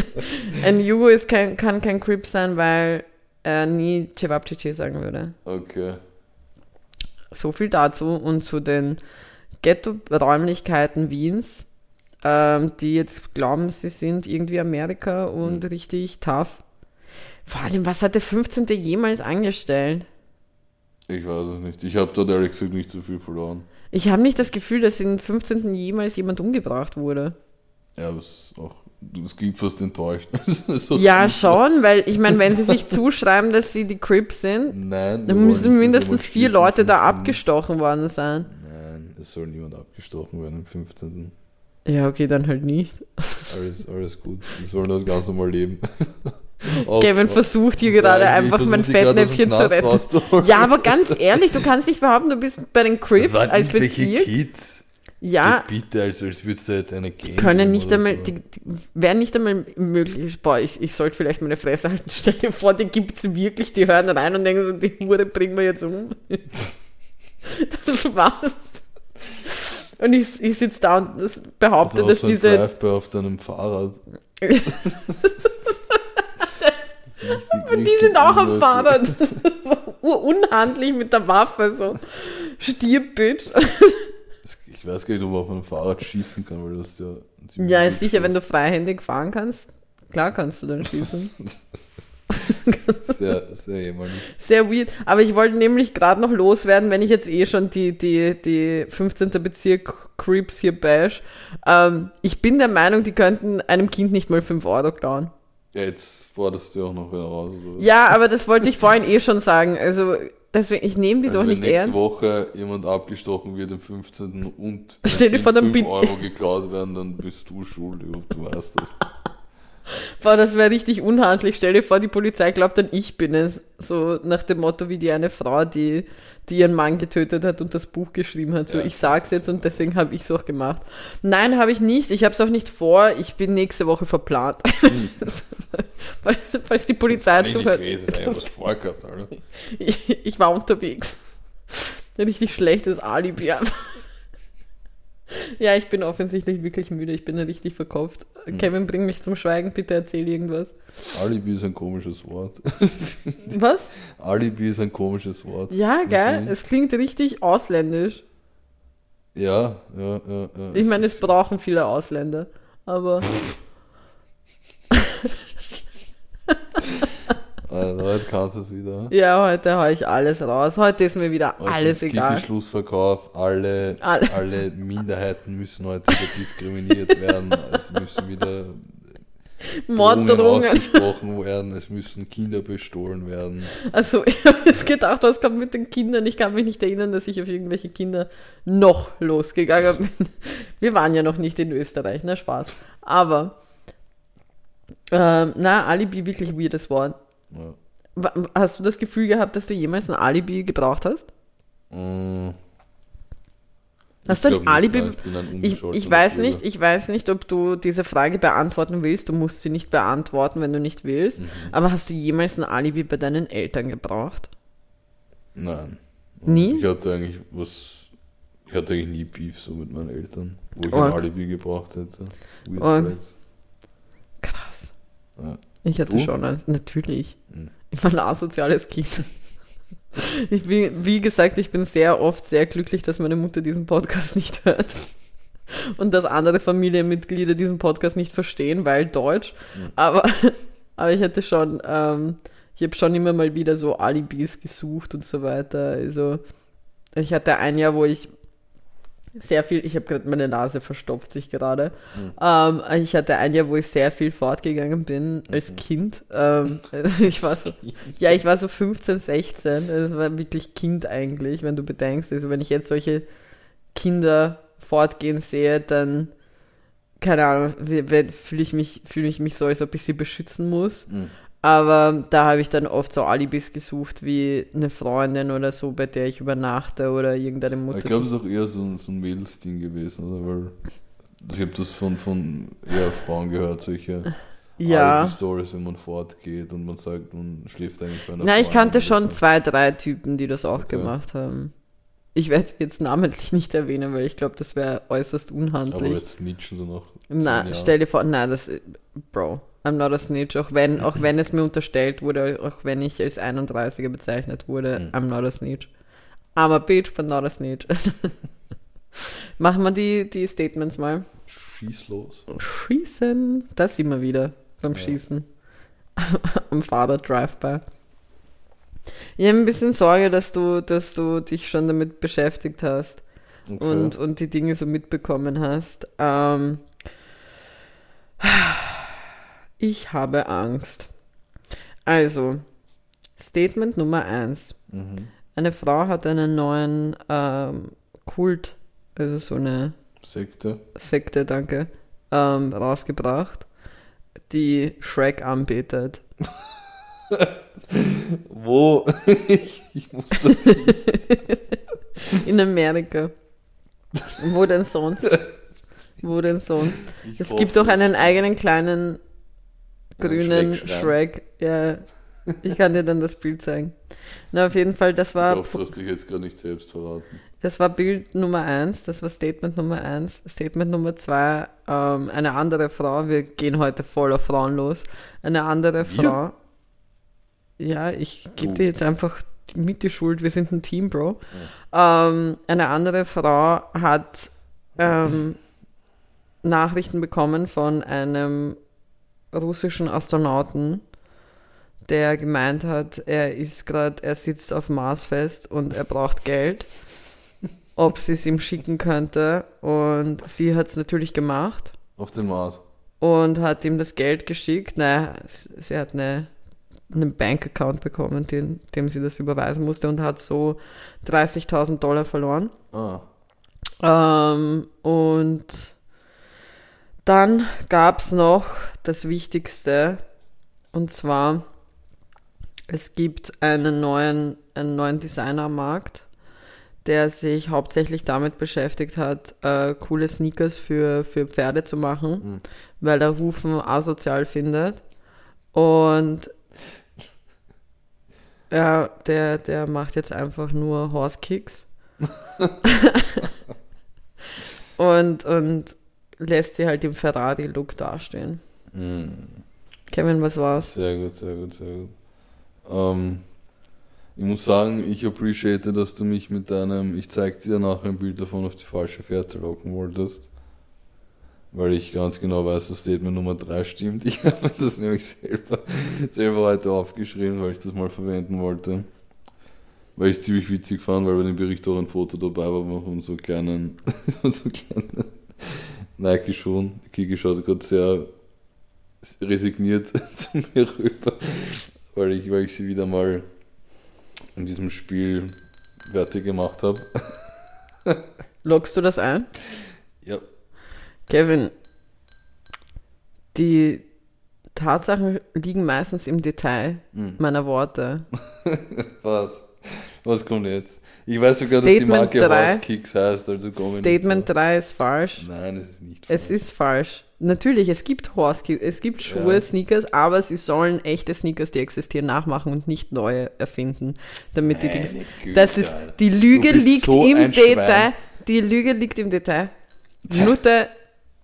ein Jugo ist kein, kann kein Crip sein, weil er nie Cevapcici sagen würde. Okay. So viel dazu und zu den Ghetto-Räumlichkeiten Wiens, ähm, die jetzt glauben, sie sind irgendwie Amerika und Mhm. richtig tough. Vor allem, was hat der 15. jemals angestellt? Ich weiß es nicht. Ich habe dort ehrlich gesagt nicht so viel verloren. Ich habe nicht das Gefühl, dass im 15. jemals jemand umgebracht wurde. Ja, aber es ist auch. Das klingt fast enttäuscht. Ja, schon, weil ich meine, wenn sie sich zuschreiben, dass sie die Crips sind, Nein. dann müssen mindestens vier Leute da 15.. abgestochen worden sein. Nein, es soll niemand abgestochen werden am 15. Ja, okay, dann halt nicht. Alles, alles gut. Die sollen das ganz normal leben. Kevin versucht hier gerade einfach mein Fettnäpfchen zu retten. Ja, aber ganz ehrlich, du kannst nicht behaupten, du bist bei den Crips als Bezirk. Kids. Ja, Die bitte, als, als würde es da jetzt eine Gang können nicht einmal, so. die, die wären nicht einmal möglich. Boah, ich, ich sollte vielleicht meine Fresse halten. Stell dir vor, die gibt's wirklich, die hören rein und denken so, die Hure bringen wir jetzt um. das war's. Und ich, ich sitze da und das behaupte, auch dass so ein diese. Drive-by auf deinem Fahrrad. Und die sind auch am Fahrrad. so urunhandlich mit der Waffe, so. Stirb, Bitch. Ich weiß gar nicht, ob man auf einem Fahrrad schießen kann, weil das ja. Ja, ist sicher, ist. wenn du freihändig fahren kannst, klar kannst du dann schießen. Sehr, sehr jämmerlich. Sehr weird. Aber ich wollte nämlich gerade noch loswerden, wenn ich jetzt eh schon die, die, die 15. Bezirk Creeps hier bash. Ähm, ich bin der Meinung, die könnten einem Kind nicht mal 5 Euro klauen. Ja, jetzt forderst du auch noch wieder raus. Oder? Ja, aber das wollte ich vorhin eh schon sagen. Also, deswegen, ich nehme die Also doch wenn nicht nächste ernst. Woche jemand abgestochen wird am 15. und Stell dir vor, dann 5 bin- Euro geklaut werden, dann bist du schuldig, ob du weißt das. Boah, das wäre richtig unhandlich. Stell dir vor, die Polizei glaubt dann, ich bin es. So nach dem Motto wie die eine Frau, die, die ihren Mann getötet hat und das Buch geschrieben hat. So, Ja, ich sag's jetzt und deswegen habe ich es auch gemacht. Nein, habe ich nicht. Ich habe es auch nicht vor. Ich bin nächste Woche verplant. falls, falls die Polizei zuhört. ich was vorgehabt. Ich, ich war unterwegs. Richtig schlechtes Alibi. einfach. Ja, ich bin offensichtlich wirklich müde. Ich bin richtig verkopft. Hm. Kevin, bring mich zum Schweigen. Bitte erzähl irgendwas. Alibi ist ein komisches Wort. Was? Alibi ist ein komisches Wort. Ja, geil. Es klingt richtig ausländisch. Ja, ja, ja. ja. Ich meine, es brauchen viele Ausländer. Aber Also, heute kannst du es wieder. ja, heute hau ich alles raus. Heute ist mir wieder Heute alles ist egal. Kicke-Schlussverkauf. Alle, Alle. alle Minderheiten müssen heute wieder diskriminiert werden. Es müssen wieder Drohungen Morddrohungen. ausgesprochen werden. Es müssen Kinder bestohlen werden. Also, ich habe jetzt gedacht, was kommt mit den Kindern? Ich kann mich nicht erinnern, dass ich auf irgendwelche Kinder noch losgegangen bin. Wir waren ja noch nicht in Österreich, na Spaß. Aber, ähm, na, Alibi, wirklich weirdes Wort. Ja. Hast du das Gefühl gehabt, dass du jemals ein Alibi gebraucht hast? Mm. Hast Ich du ein nicht, Alibi? nein, Ich, ein Ich, ich weiß nicht, ich weiß nicht, ob du diese Frage beantworten willst. Du musst sie nicht beantworten, wenn du nicht willst. Mhm. Aber hast du jemals ein Alibi bei deinen Eltern gebraucht? Nein. Nie? Ich hatte eigentlich was. Ich hatte eigentlich nie Beef so mit meinen Eltern, wo ich Org. ein Alibi gebraucht hätte. Weird. Flags. Krass. Ja. Ich hatte Du? schon ein, natürlich. Mhm. Ich war ein asoziales Kind. Ich bin, wie gesagt, ich bin sehr oft sehr glücklich, dass meine Mutter diesen Podcast nicht hört. Und dass andere Familienmitglieder diesen Podcast nicht verstehen, weil Deutsch. Mhm. Aber, aber ich hatte schon, ähm, ich habe schon immer mal wieder so Alibis gesucht und so weiter. Also ich hatte ein Jahr, wo ich sehr viel, ich habe gerade meine Nase verstopft sich gerade. Ähm, ich hatte ein Jahr, wo ich sehr viel fortgegangen bin als Kind. Ähm, ich war so, ja, ich war so 15, 16. Das war wirklich Kind eigentlich, wenn du bedenkst. Also wenn ich jetzt solche Kinder fortgehen sehe, dann keine Ahnung, fühle ich mich, fühle ich mich so, als ob ich sie beschützen muss. Mhm. Aber da habe ich dann oft so Alibis gesucht, wie eine Freundin oder so, bei der ich übernachte oder irgendeine Mutter. Ich glaube, es ist auch eher so ein, so ein Mädelsding gewesen, oder? Weil ich habe das von, von eher Frauen gehört, solche ja. Alibi-Stories, wenn man fortgeht und man sagt, man schläft eigentlich bei einer Na, ich kannte schon zwei, drei Typen, die das auch Okay. gemacht haben. Ich werde jetzt namentlich nicht erwähnen, weil ich glaube, das wäre äußerst Aber unhandlich. jetzt snitchen so noch. Na, Jahre. stell dir vor, nein, das, Bro, I'm not a snitch, auch wenn, auch wenn es mir unterstellt wurde, auch wenn ich als 31er bezeichnet wurde, Mhm. I'm not a snitch. I'm a bitch, but not a snitch. Machen wir die, die Statements mal. Schieß los. Schießen, das sieht man wieder beim Ja. Schießen. Am Fahrrad Drive-By. Ich habe ein bisschen Sorge, dass du, dass du dich schon damit beschäftigt hast Okay. und, und die Dinge so mitbekommen hast. Ähm, ich habe Angst. Also, Statement Nummer eins. mhm. Eine Frau hat einen neuen ähm, Kult, also so eine Sekte. Sekte, danke, ähm, rausgebracht, die Shrek anbetet. Wo? ich, ich muss das. In Amerika. Wo denn sonst? Wo denn sonst? Ich Es gibt doch einen eigenen kleinen grünen. Shrek. Ja, ich kann dir dann das Bild zeigen. Na, auf jeden Fall, das Ich war, hoffe, du hast dich jetzt gerade nicht selbst verraten. das war Bild Nummer eins, das war Statement Nummer eins. Statement Nummer zwei, ähm, eine andere Frau, wir gehen heute voll auf Frauen los. Eine andere? Frau, ja, ich gebe dir jetzt einfach mit die Schuld, wir sind ein Team, Bro. Ähm, eine andere Frau hat ähm, Nachrichten bekommen von einem russischen Astronauten, der gemeint hat, er ist gerade, er sitzt auf Mars fest und er braucht Geld, ob sie es ihm schicken könnte. Und sie hat es natürlich gemacht Auf den Mars. und hat ihm das Geld geschickt. Naja, sie hat eine, einen Bankaccount bekommen, den, dem sie das überweisen musste und hat so 30.000 Dollar verloren. Ah. Ähm, und dann gab es noch das Wichtigste, und zwar, es gibt einen neuen, einen neuen Designer am Markt, der sich hauptsächlich damit beschäftigt hat, äh, coole Sneakers für, für Pferde zu machen, Mhm. weil er Rufen asozial findet. Und ja, der, der macht jetzt einfach nur Horse Kicks. und, und lässt sie halt im Ferrari-Look dastehen. Mhm. Kevin, was war's? Sehr gut, sehr gut, sehr gut. Ähm, ich muss sagen, ich appreciate, dass du mich mit deinem, ich zeig dir nachher ein Bild davon auf die falsche Fährte locken wolltest. Weil ich ganz genau weiß, dass Statement Nummer 3 stimmt. Ich habe das nämlich selber, selber heute aufgeschrieben, weil ich das mal verwenden wollte. Weil ich es ziemlich witzig fand, weil bei dem Bericht auch ein Foto dabei war von so kleinen, von so kleinen Nike-Schuhen. Kiki schaut gerade sehr resigniert zu mir rüber, weil ich, weil ich sie wieder mal in diesem Spiel fertig gemacht habe. Loggst du das ein? Ja, Kevin, die Tatsachen liegen meistens im Detail Hm. meiner Worte. was? Was kommt jetzt? Ich weiß sogar, dass die Statement Marke drei. Horse Kicks heißt, also Statement nicht 3 ist falsch. so. Nein, es ist nicht Es ist falsch. Natürlich, es gibt Horse Kicks, es gibt Schuhe, Ja. Sneakers, aber sie sollen echte Sneakers, die existieren, nachmachen und nicht neue erfinden, damit die Dings. Meine Güte, Das ist die Lüge liegt so im ein Schwein. Detail. Die Lüge liegt im Detail. Nutte,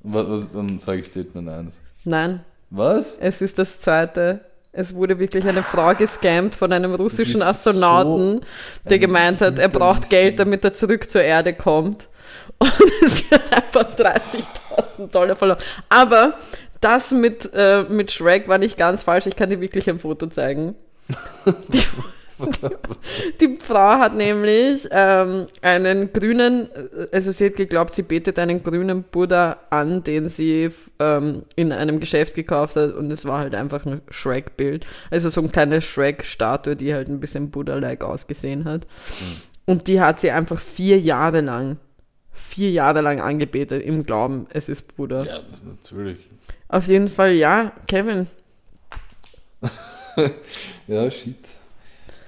Was, was, dann sage ich Statement 1. nein, Was? es ist das zweite. Es wurde wirklich eine Frau gescammt von einem russischen Astronauten, der ein gemeint hat, er braucht. Geld, damit er zurück zur Erde kommt. Und es hat einfach 30.000 Dollar verloren. Aber das mit, äh, mit Shrek war nicht ganz falsch. Ich kann dir wirklich ein Foto zeigen. Die, die, Frau hat nämlich ähm, einen grünen, also sie hat geglaubt, sie betet einen grünen Buddha an, den sie ähm, in einem Geschäft gekauft hat und es war halt einfach ein Shrek-Bild. Also so eine kleine Shrek-Statue, die halt ein bisschen Buddha-like ausgesehen hat. Und die hat sie einfach vier Jahre lang, vier Jahre lang angebetet im Glauben, es ist Buddha. Ja, das ist natürlich. Auf jeden Fall, ja, Kevin. Ja, shit.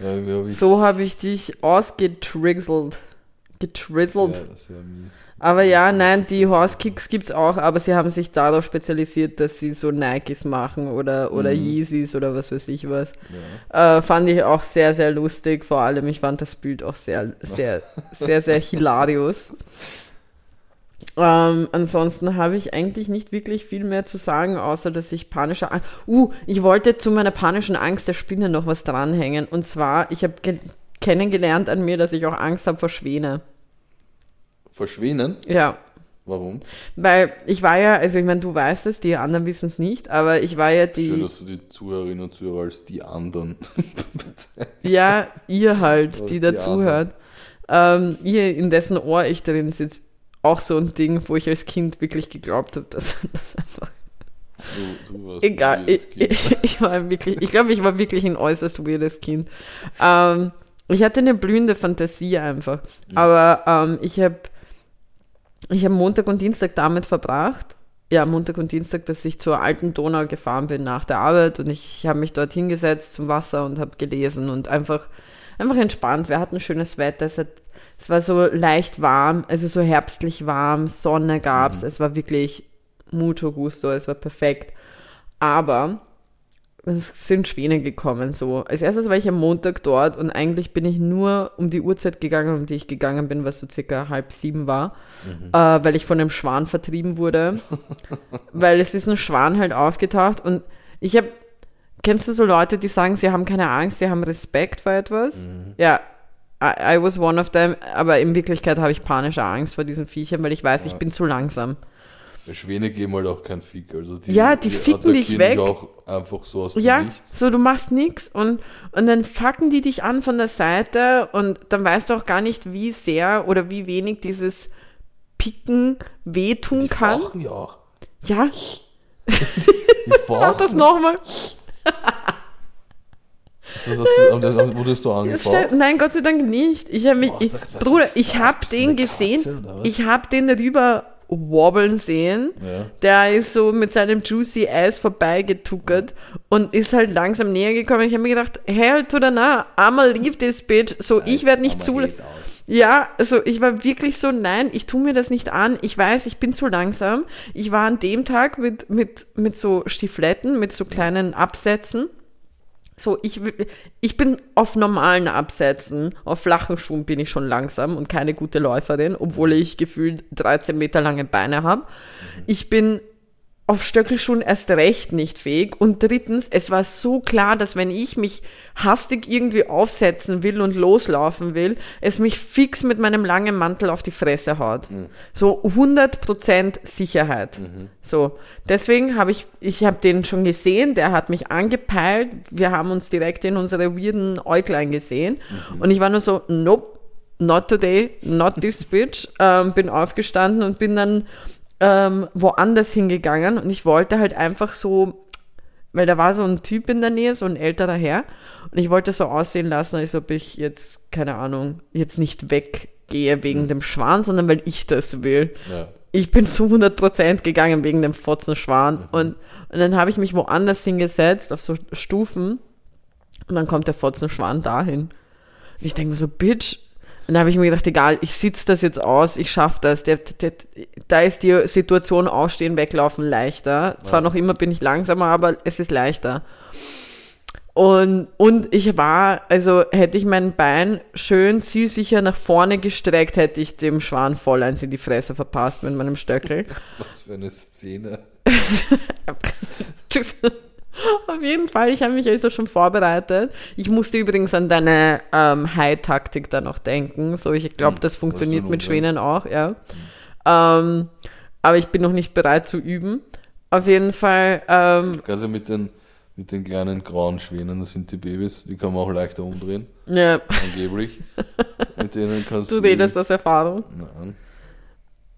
Ja, ja, wie So habe ich dich ausgetrizzelt. Getrizzelt. Sehr, sehr mies. Aber ja, nein, die Horse Kicks gibt's auch, aber sie haben sich darauf spezialisiert, dass sie so Nikes machen oder, oder Mhm. Yeezys oder was weiß ich was. Ja. Äh, fand ich auch sehr, sehr lustig. Vor allem, ich fand das Bild auch sehr, sehr, sehr, sehr hilarious. Ähm, ansonsten habe ich eigentlich nicht wirklich viel mehr zu sagen, außer dass ich panische Angst. Uh, ich wollte zu meiner panischen Angst der Spinne noch was dranhängen. Und zwar, ich habe ge- kennengelernt an mir, dass ich auch Angst habe vor Schwäne. Verschwinden? Ja, Warum? weil ich war ja, also ich meine, du weißt es, die anderen wissen es nicht, aber ich war ja Schön, die. dass du die Zuhörerinnen und Zuhörer als die anderen Ja, ihr halt, die die dazuhört. Ähm, ihr, in dessen Ohr ich drin sitze, auch so ein Ding, wo ich als Kind wirklich geglaubt habe, dass das einfach. Du, du warst Egal, ich, ich, ich war wirklich, ich glaube, ich war wirklich ein äußerst weirdes Kind. Ähm, ich hatte eine blühende Fantasie einfach. Aber ähm, ich habe ich hab Montag und Dienstag damit verbracht. Ja, Montag und Dienstag, dass ich zur alten Donau gefahren bin nach der Arbeit und ich habe mich dort hingesetzt zum Wasser und habe gelesen und einfach, einfach entspannt. Wir hatten schönes Wetter. Es, hat, es war so leicht warm, also so herbstlich warm, Sonne gab's. Es war wirklich mucho gusto, es war perfekt. Aber es sind Schwäne gekommen so. Als erstes war ich am Montag dort und eigentlich bin ich nur um die Uhrzeit gegangen, um die ich gegangen bin, was so circa halb sieben war, äh, weil ich von einem Schwan vertrieben wurde. weil es ist ein Schwan halt aufgetaucht und ich habe, kennst du so Leute, die sagen, sie haben keine Angst, sie haben Respekt vor etwas? Ja, I, I was one of them, aber in Wirklichkeit habe ich panische Angst vor diesen Viechern, weil ich weiß, ich bin zu langsam. Schwäne geben halt auch kein Fick. Also die, Ja, die ficken dich weg. auch einfach so aus dem Ja, Nichts. so du machst nichts und, und dann fucken die dich an von der Seite und dann weißt du auch gar nicht, wie sehr oder wie wenig dieses Picken wehtun Die kann. fauchen ja auch. Ja, Die mach das fauchen. nochmal. Das das, das, wurdest du scheiße. Nein, Gott sei Dank nicht. Ich habe mich, Boah, ich, dachte, Bruder, ich habe den gesehen. Katze? Ich habe den rüber wobbeln sehen. Ja. Der ist so mit seinem Juicy Ass vorbeigetuckert und ist halt langsam näher gekommen. Ich habe mir gedacht, hell to the nah, I'ma leave this bitch. So, ich werde nicht zu. Ja, also ich war wirklich so, nein, ich tue mir das nicht an. Ich weiß, ich bin zu langsam. Ich war an dem Tag mit, mit, mit so Stiefletten, mit so kleinen Absätzen. So, ich, ich bin auf normalen Absätzen, auf flachen Schuhen bin ich schon langsam und keine gute Läuferin, obwohl ich gefühlt 13 Meter lange Beine habe. Ich bin auf Stöckelschuhen erst recht nicht fähig. Und drittens, es war so klar, dass wenn ich mich hastig irgendwie aufsetzen will und loslaufen will, es mich fix mit meinem langen Mantel auf die Fresse haut. So 100% Sicherheit. So, deswegen habe ich, ich habe den schon gesehen, der hat mich angepeilt. Wir haben uns direkt in unsere weirden Äuglein gesehen. Und ich war nur so, nope, not today, not this bitch. Ähm, bin aufgestanden und bin dann ähm, woanders hingegangen und ich wollte halt einfach so, weil da war so ein Typ in der Nähe, so ein älterer Herr und ich wollte so aussehen lassen, als ob ich jetzt, keine Ahnung, jetzt nicht weggehe wegen dem Schwan, sondern weil ich das will. Ja. Ich bin zu 100% gegangen wegen dem Fotzenschwan und, und dann habe ich mich woanders hingesetzt, auf so Stufen und dann kommt der Fotzenschwan dahin. Und ich denke mir so, Bitch. Und dann habe ich mir gedacht, egal, ich sitze das jetzt aus, ich schaffe das. Der, der, da ist die Situation aufstehen, weglaufen leichter. Zwar Ja. noch immer bin ich langsamer, aber es ist leichter. Und, und ich war, also hätte ich mein Bein schön zielsicher nach vorne gestreckt, hätte ich dem Schwan voll eins in die Fresse verpasst mit meinem Stöckel. Was für eine Szene. Auf jeden Fall, ich habe mich also schon vorbereitet. Ich musste übrigens an deine ähm, High-Taktik da noch denken. So, ich glaube, Hm, das funktioniert mit. Schwänen auch, ja. Ähm, aber ich bin noch nicht bereit zu üben. Auf jeden Fall, ähm, Also mit den, mit den kleinen grauen Schwänen, das sind die Babys, die kann man auch leichter umdrehen, ja, angeblich. mit denen kannst du redest aus Erfahrung. Nein.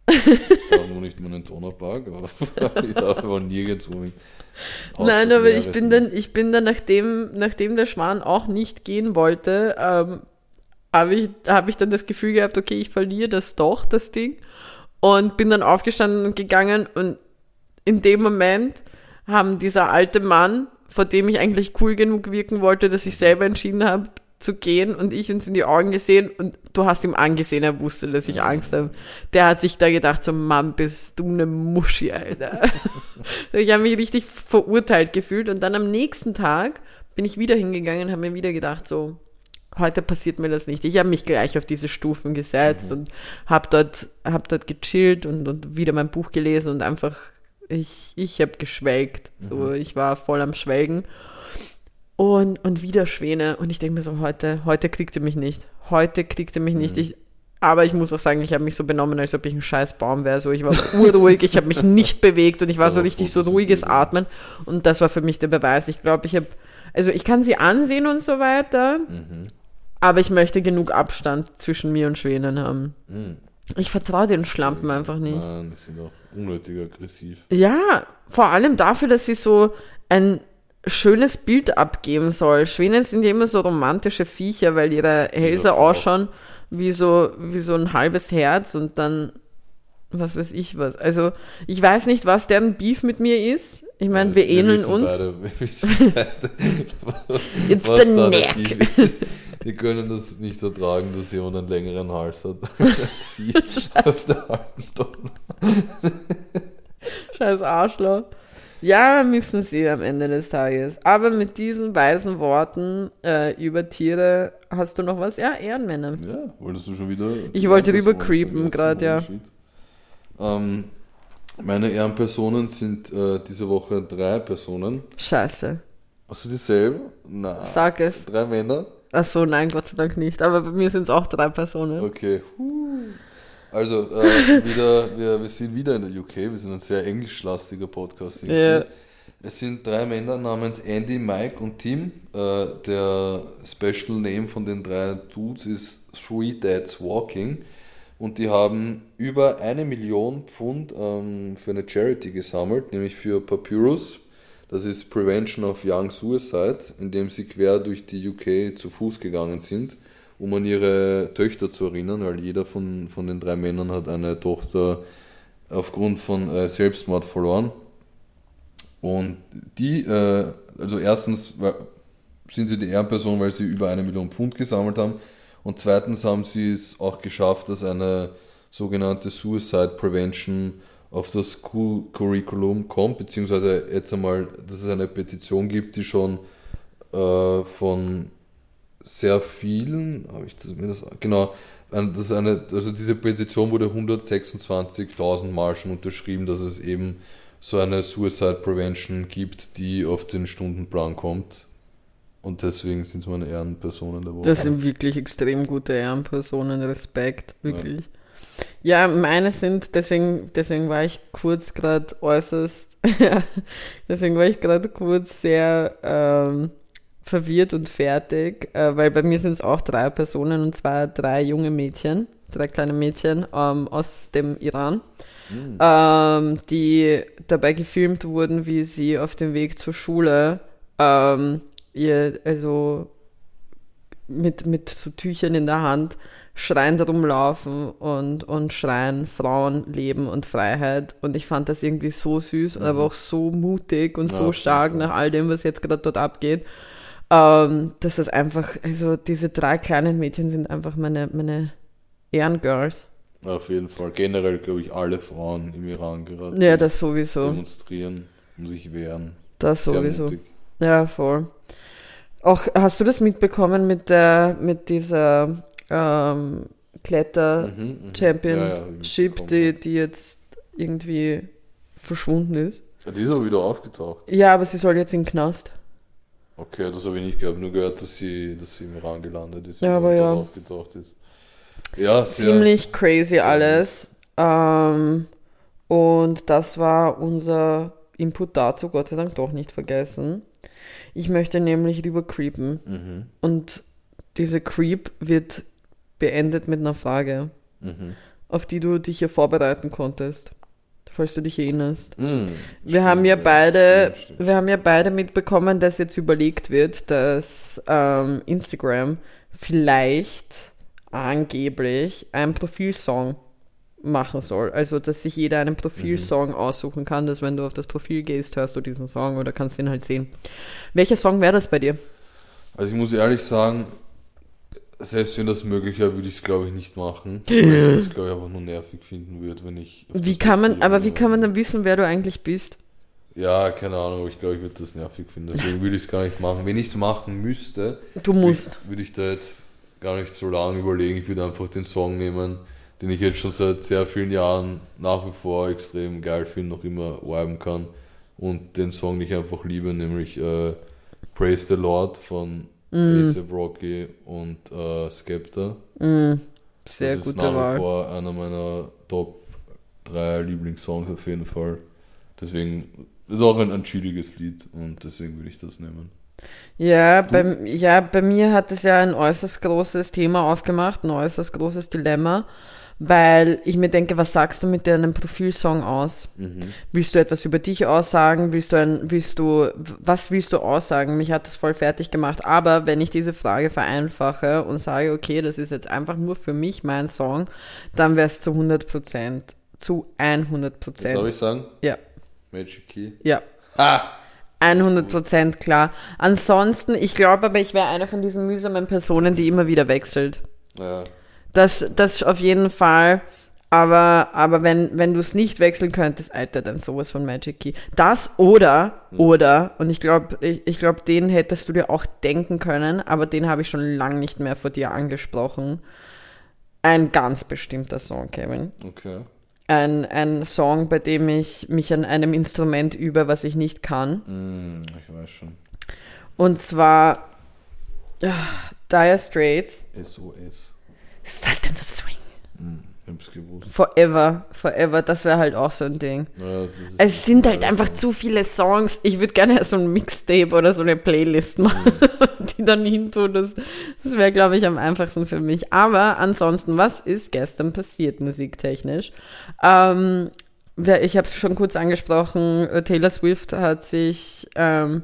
Ich darf nur nicht meinen Donaupark, aber ich darf aber nirgendwo hin. Nein, aber ich bin dann, ich bin dann, nachdem, nachdem der Schwan auch nicht gehen wollte, ähm, habe ich, hab ich dann das Gefühl gehabt, okay, ich verliere das doch, das Ding. Und bin dann aufgestanden und gegangen und in dem Moment haben dieser alte Mann, vor dem ich eigentlich cool genug wirken wollte, dass ich selber entschieden habe zu gehen und ich uns in die Augen gesehen und du hast ihm angesehen, er wusste, dass ich Angst habe. Der hat sich da gedacht, so Mann, bist du eine Muschi, Alter. ich habe mich richtig verurteilt gefühlt und dann am nächsten Tag bin ich wieder hingegangen und habe mir wieder gedacht, so, heute passiert mir das nicht. Ich habe mich gleich auf diese Stufen gesetzt und habe dort, hab dort gechillt und, und wieder mein Buch gelesen und einfach, ich, ich habe geschwelgt. So, ich war voll am Schwelgen. Und, und wieder Schwäne. Und ich denke mir so, heute, heute kriegt ihr mich nicht. Heute kriegt ihr mich nicht. Ich, aber ich muss auch sagen, ich habe mich so benommen, als ob ich ein scheiß Baum wäre. So, ich war urruhig, ich habe mich nicht bewegt und ich war so richtig so ruhiges. Atmen. Und das war für mich der Beweis. Ich glaube, ich habe Also ich kann sie ansehen und so weiter, Mhm. aber ich möchte genug Abstand zwischen mir und Schwänen haben. Mhm. Ich vertraue den Schlampen einfach nicht. Nein, die sind auch unnötig aggressiv. Ja, vor allem dafür, dass sie so ein schönes Bild abgeben soll. Schwänen sind ja immer so romantische Viecher, weil ihre Hälse ausschauen wie so, wie so ein halbes Herz und dann was weiß ich was. Also ich weiß nicht, was deren Beef mit mir ist. Ich meine, Ja, wir ähneln wissen uns. Beide, wir wissen beide, It's was the neck. Wir können das nicht ertragen, dass jemand einen längeren Hals hat als sie auf der alten Donner. Scheiß Arschloch. Ja, müssen sie am Ende des Tages. Aber mit diesen weisen Worten äh, über Tiere hast du noch was? Ja, Ehrenmänner. Ja, wolltest du schon wieder? Ich wollte rüber creepen grad, ja. Ähm, meine Ehrenpersonen sind äh, diese Woche drei Personen. Scheiße. Hast du dieselben? Nein. Sag es. Drei Männer? Ach so, nein, Gott sei Dank nicht. Aber bei mir sind es auch drei Personen. Okay. Also, äh, wieder, wir, wir sind wieder in der UK. Wir sind ein sehr englischlastiger Podcast. Ja. Es sind drei Männer namens Andy, Mike und Tim. Äh, der Special Name von den drei Dudes ist Three Dads Walking. Und die haben über eine Million Pfund ähm, für eine Charity gesammelt, nämlich für Papyrus. Das ist Prevention of Young Suicide, indem sie quer durch die UK zu Fuß gegangen sind, um an ihre Töchter zu erinnern, weil jeder von, von den drei Männern hat eine Tochter aufgrund von äh, Selbstmord verloren. Und die, äh, also erstens sind sie die Ehrenperson, weil sie über eine Million Pfund gesammelt haben. Und zweitens haben sie es auch geschafft, dass eine sogenannte Suicide Prevention auf das School Curriculum kommt, beziehungsweise jetzt einmal, dass es eine Petition gibt, die schon äh, von sehr vielen, habe ich das, mir das, genau, ein- das eine, also diese Petition wurde 126.000 Mal schon unterschrieben, dass es eben so eine Suicide Prevention gibt, die auf den Stundenplan kommt. Und deswegen sind es meine Ehrenpersonen der Woche. Das sind wirklich extrem gute Ehrenpersonen. Respekt, wirklich. Ja, meine sind, deswegen, deswegen war ich kurz gerade äußerst, deswegen war ich gerade kurz sehr ähm, verwirrt und fertig, äh, weil bei mir sind es auch drei Personen und zwar drei junge Mädchen, drei kleine Mädchen ähm, aus dem Iran, Hm. ähm, die dabei gefilmt wurden, wie sie auf dem Weg zur Schule ähm, ihr, also mit, mit so Tüchern in der Hand schreiend rumlaufen und, und schreien Frauen, Leben und Freiheit. Und ich fand das irgendwie so süß, und aber auch so mutig und Ja, so stark nach all dem, was jetzt gerade dort abgeht. Ähm, dass das einfach, also diese drei kleinen Mädchen sind einfach meine, meine Ehrengirls. Auf jeden Fall. Generell glaube ich alle Frauen im Iran gerade Ja, das sowieso. demonstrieren, um sich wehren. Das Sehr sowieso. mutig. Ja, voll. Auch hast du das mitbekommen mit der, mit dieser ähm, Kletter Mhm. Championship, Ja, ja, die, die jetzt irgendwie verschwunden ist? ja. Die ist aber wieder aufgetaucht. Ja, aber sie soll jetzt in den Knast. Okay, das habe ich nicht gehört. Nur gehört, dass sie, dass sie im Iran gelandet ist. Ja, aber ja. aufgetaucht ist. Ja, Ziemlich crazy sehr alles. Ähm, und das war unser Input dazu, Gott sei Dank doch nicht vergessen. Ich möchte nämlich rüber creepen. Mhm, Und diese Creep wird beendet mit einer Frage, mhm. auf die du dich ja vorbereiten konntest, falls du dich erinnerst. Mhm, Wir stimmt, haben ja beide, stimmt, stimmt. wir haben ja beide mitbekommen, dass jetzt überlegt wird, dass ähm, Instagram vielleicht angeblich einen Profilsong machen soll. Also, dass sich jeder einen Profilsong Mhm. aussuchen kann, dass wenn du auf das Profil gehst, hörst du diesen Song oder kannst ihn halt sehen. Welcher Song wäre das bei dir? Also ich muss ehrlich sagen, selbst wenn das möglich wäre, würde ich es glaube ich nicht machen. Weil ich das glaube ich einfach nur nervig finden würde, wenn ich. Wie kann man, aber wie kann man dann wissen, wer du eigentlich bist? Ja, keine Ahnung, aber ich glaube, ich würde das nervig finden. Deswegen würde ich es gar nicht machen. Wenn ich es machen müsste, Du musst. würde ich da jetzt gar nicht so lange überlegen. Ich würde einfach den Song nehmen, den ich jetzt schon seit sehr vielen Jahren nach wie vor extrem geil finde, noch immer viben kann. Und den Song, den ich einfach liebe, nämlich äh, Praise the Lord von Mm, A$AP Rocky und äh, Skepta. mm, sehr das ist nach wie Wahl. vor einer meiner Top 3 Lieblingssongs auf jeden Fall. Deswegen ist auch ein, ein chilliges Lied und deswegen würde ich das nehmen. Ja bei, ja, bei mir hat es ja ein äußerst großes Thema aufgemacht, ein äußerst großes Dilemma, weil ich mir denke, was sagst du mit deinem Profilsong aus? Willst du etwas über dich aussagen? Willst du ein, willst du, was willst du aussagen? Mich hat das voll fertig gemacht. Aber wenn ich diese Frage vereinfache und sage, okay, das ist jetzt einfach nur für mich mein Song, dann wäre es zu 100 Prozent, zu 100% Darf Prozent. ich sagen? Ja, Magic Key. ja. Ah! 100 Prozent klar. Ansonsten, ich glaube aber, ich wäre eine von diesen mühsamen Personen, die immer wieder wechselt. Ja. Das, das auf jeden Fall. Aber, aber wenn, wenn du es nicht wechseln könntest, Alter, dann sowas von Magic Key. Das oder, oder, und ich glaube, ich, ich glaube, den hättest du dir auch denken können, aber den habe ich schon lange nicht mehr vor dir angesprochen. Ein ganz bestimmter Song, Kevin. Okay. Ein, ein Song, bei dem ich mich an einem Instrument übe, was ich nicht kann. Hm, ich weiß schon. Und zwar ah, Dire Straits, SOS. Sultans of Swing. Gewusst. Forever, Forever, das wäre halt auch so ein Ding. Ja, Es sind halt einfach zu viele Songs. Ich würde gerne so ein Mixtape oder so eine Playlist machen, die dann hintun. Das, das wäre, glaube ich, am einfachsten für mich. Aber ansonsten, was ist gestern passiert musiktechnisch? Ähm, ich habe es schon kurz angesprochen. äh, Taylor Swift hat sich, ähm,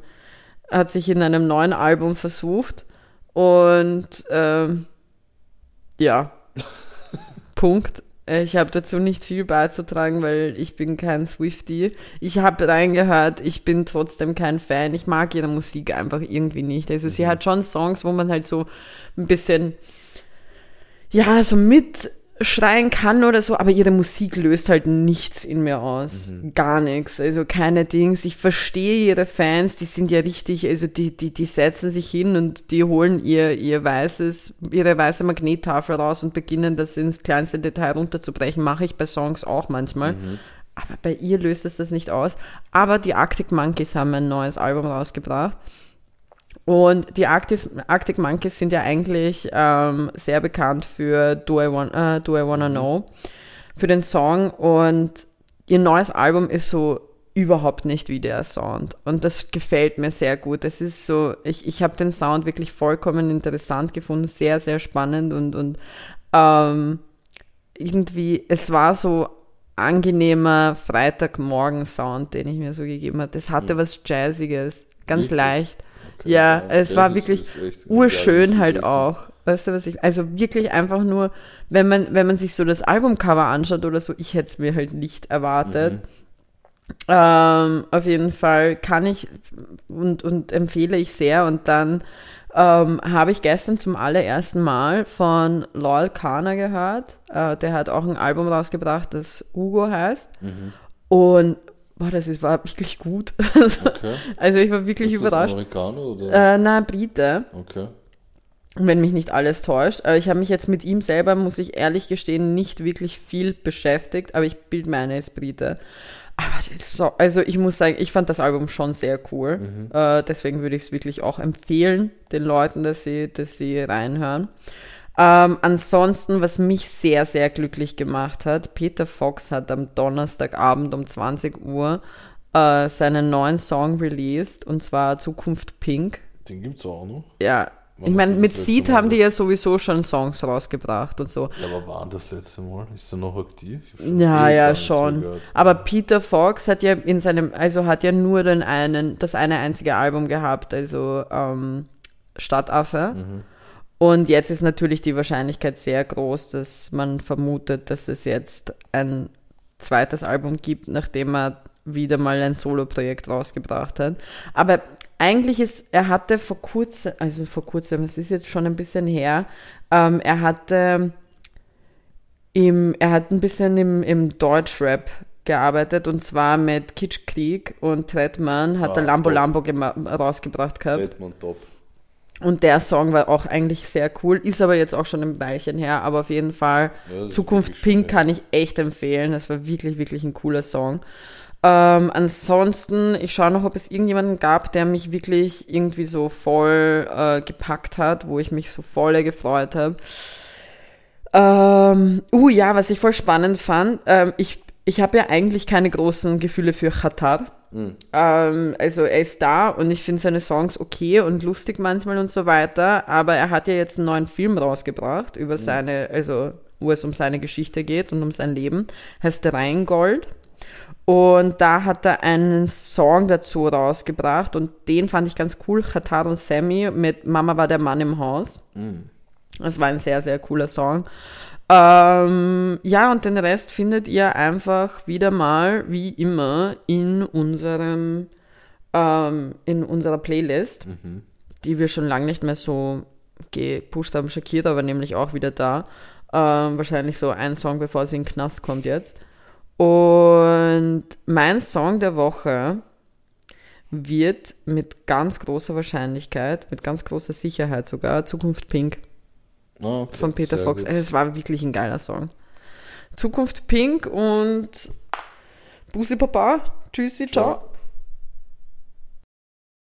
hat sich in einem neuen Album versucht. Und ähm, ja, Punkt. Äh, Ich habe dazu nicht viel beizutragen, weil ich bin kein Swiftie. Ich habe reingehört, ich bin trotzdem kein Fan. Ich mag ihre Musik einfach irgendwie nicht. Also sie hat schon Songs, wo man halt so ein bisschen, ja, so mitschreien kann oder so, aber ihre Musik löst halt nichts in mir aus. Gar nichts. Also keine Dings. Ich verstehe ihre Fans, die sind ja richtig, also die, die, die setzen sich hin und die holen ihr, ihr weißes, ihre weiße Magnettafel raus und beginnen das ins kleinste Detail runterzubrechen. Mache ich bei Songs auch manchmal. Aber bei ihr löst es das nicht aus. Aber die Arctic Monkeys haben ein neues Album rausgebracht. Und die Arctic, Arctic Monkeys sind ja eigentlich ähm, sehr bekannt für Do I, Want, äh, Do I Wanna Know, für den Song. Und ihr neues Album ist so überhaupt nicht wie der Sound. Und das gefällt mir sehr gut. Es ist so, ich, ich habe den Sound wirklich vollkommen interessant gefunden, sehr, sehr spannend und, und ähm, irgendwie, es war so angenehmer Freitagmorgen-Sound, den ich mir so gegeben habe. Das hatte was Jazziges, ganz Wirklich? leicht. Okay, Ja, es das war wirklich urschön ja, halt ist auch. Weißt du, was ich, also wirklich einfach nur, wenn man, wenn man sich so das Albumcover anschaut oder so, ich hätte es mir halt nicht erwartet. Mhm. Ähm, auf jeden Fall kann ich und, und empfehle ich sehr. Und dann ähm, habe ich gestern zum allerersten Mal von Lol Kana gehört. Äh, der hat auch ein Album rausgebracht, das Hugo heißt. Mhm. Und boah, das ist, war wirklich gut. also, Okay. also ich war wirklich Ist das überrascht. Amerikaner oder? Äh, na, Brite Okay. wenn mich nicht alles täuscht. Äh, Ich habe mich jetzt mit ihm selber, muss ich ehrlich gestehen, nicht wirklich viel beschäftigt, aber ich bilde meine ist Brite. Aber das ist so, also ich muss sagen, ich fand das Album schon sehr cool. Äh, deswegen würde ich es wirklich auch empfehlen, den Leuten, dass sie, dass sie reinhören. Ähm, ansonsten, was mich sehr, sehr glücklich gemacht hat, Peter Fox hat am Donnerstagabend um 20 Uhr äh, seinen neuen Song released, und zwar Zukunft Pink. Den gibt's auch noch. Ja, Wann ich meine, mit Seed haben die ja sowieso schon Songs rausgebracht und so. Ja, aber wann das letzte Mal? Ist er noch aktiv? Ja, ja, schon. Aber Peter Fox hat ja in seinem, also hat ja nur den einen, das eine einzige Album gehabt, also ähm, Stadtaffe. Mhm. Und jetzt ist natürlich die Wahrscheinlichkeit sehr groß, dass man vermutet, dass es jetzt ein zweites Album gibt, nachdem er wieder mal ein Solo-Projekt rausgebracht hat. Aber eigentlich ist, er hatte vor kurzem, also vor kurzem, es ist jetzt schon ein bisschen her, ähm, er hatte im, er hat ein bisschen im, im Deutschrap gearbeitet und zwar mit Kitschkrieg und Trettmann hat Ah, er Lambo top. Lambo rausgebracht gehabt. Batman top. Und der Song war auch eigentlich sehr cool, ist aber jetzt auch schon ein Weilchen her, aber auf jeden Fall Ja, Zukunft Pink ja. kann ich echt empfehlen. Das war wirklich, wirklich ein cooler Song. Ähm, ansonsten, ich schaue noch, ob es irgendjemanden gab, der mich wirklich irgendwie so voll äh, gepackt hat, wo ich mich so voll gefreut habe. Ähm, uh, ja, was ich voll spannend fand, ähm, ich, ich habe ja eigentlich keine großen Gefühle für Qatar. Ähm, also er ist da und ich finde seine Songs okay und lustig manchmal und so weiter, aber er hat ja jetzt einen neuen Film rausgebracht über seine, also wo es um seine Geschichte geht und um sein Leben, heißt Rheingold. Und da hat er einen Song dazu rausgebracht und den fand ich ganz cool, Qatar und Sammy mit Mama war der Mann im Haus. Das war ein sehr, sehr cooler Song. Ähm, ja, und den Rest findet ihr einfach wieder mal, wie immer, in unserem, ähm, in unserer Playlist, die wir schon lange nicht mehr so gepusht haben. Shakira war nämlich auch wieder da. Ähm, wahrscheinlich so ein Song, bevor sie in den Knast kommt jetzt. Und mein Song der Woche wird mit ganz großer Wahrscheinlichkeit, mit ganz großer Sicherheit sogar, Zukunft Pink Ah, okay, von Peter Fox. gut. Es war wirklich ein geiler Song. Zukunft Pink und Bussi Papa. Tschüssi, ciao. Ciao.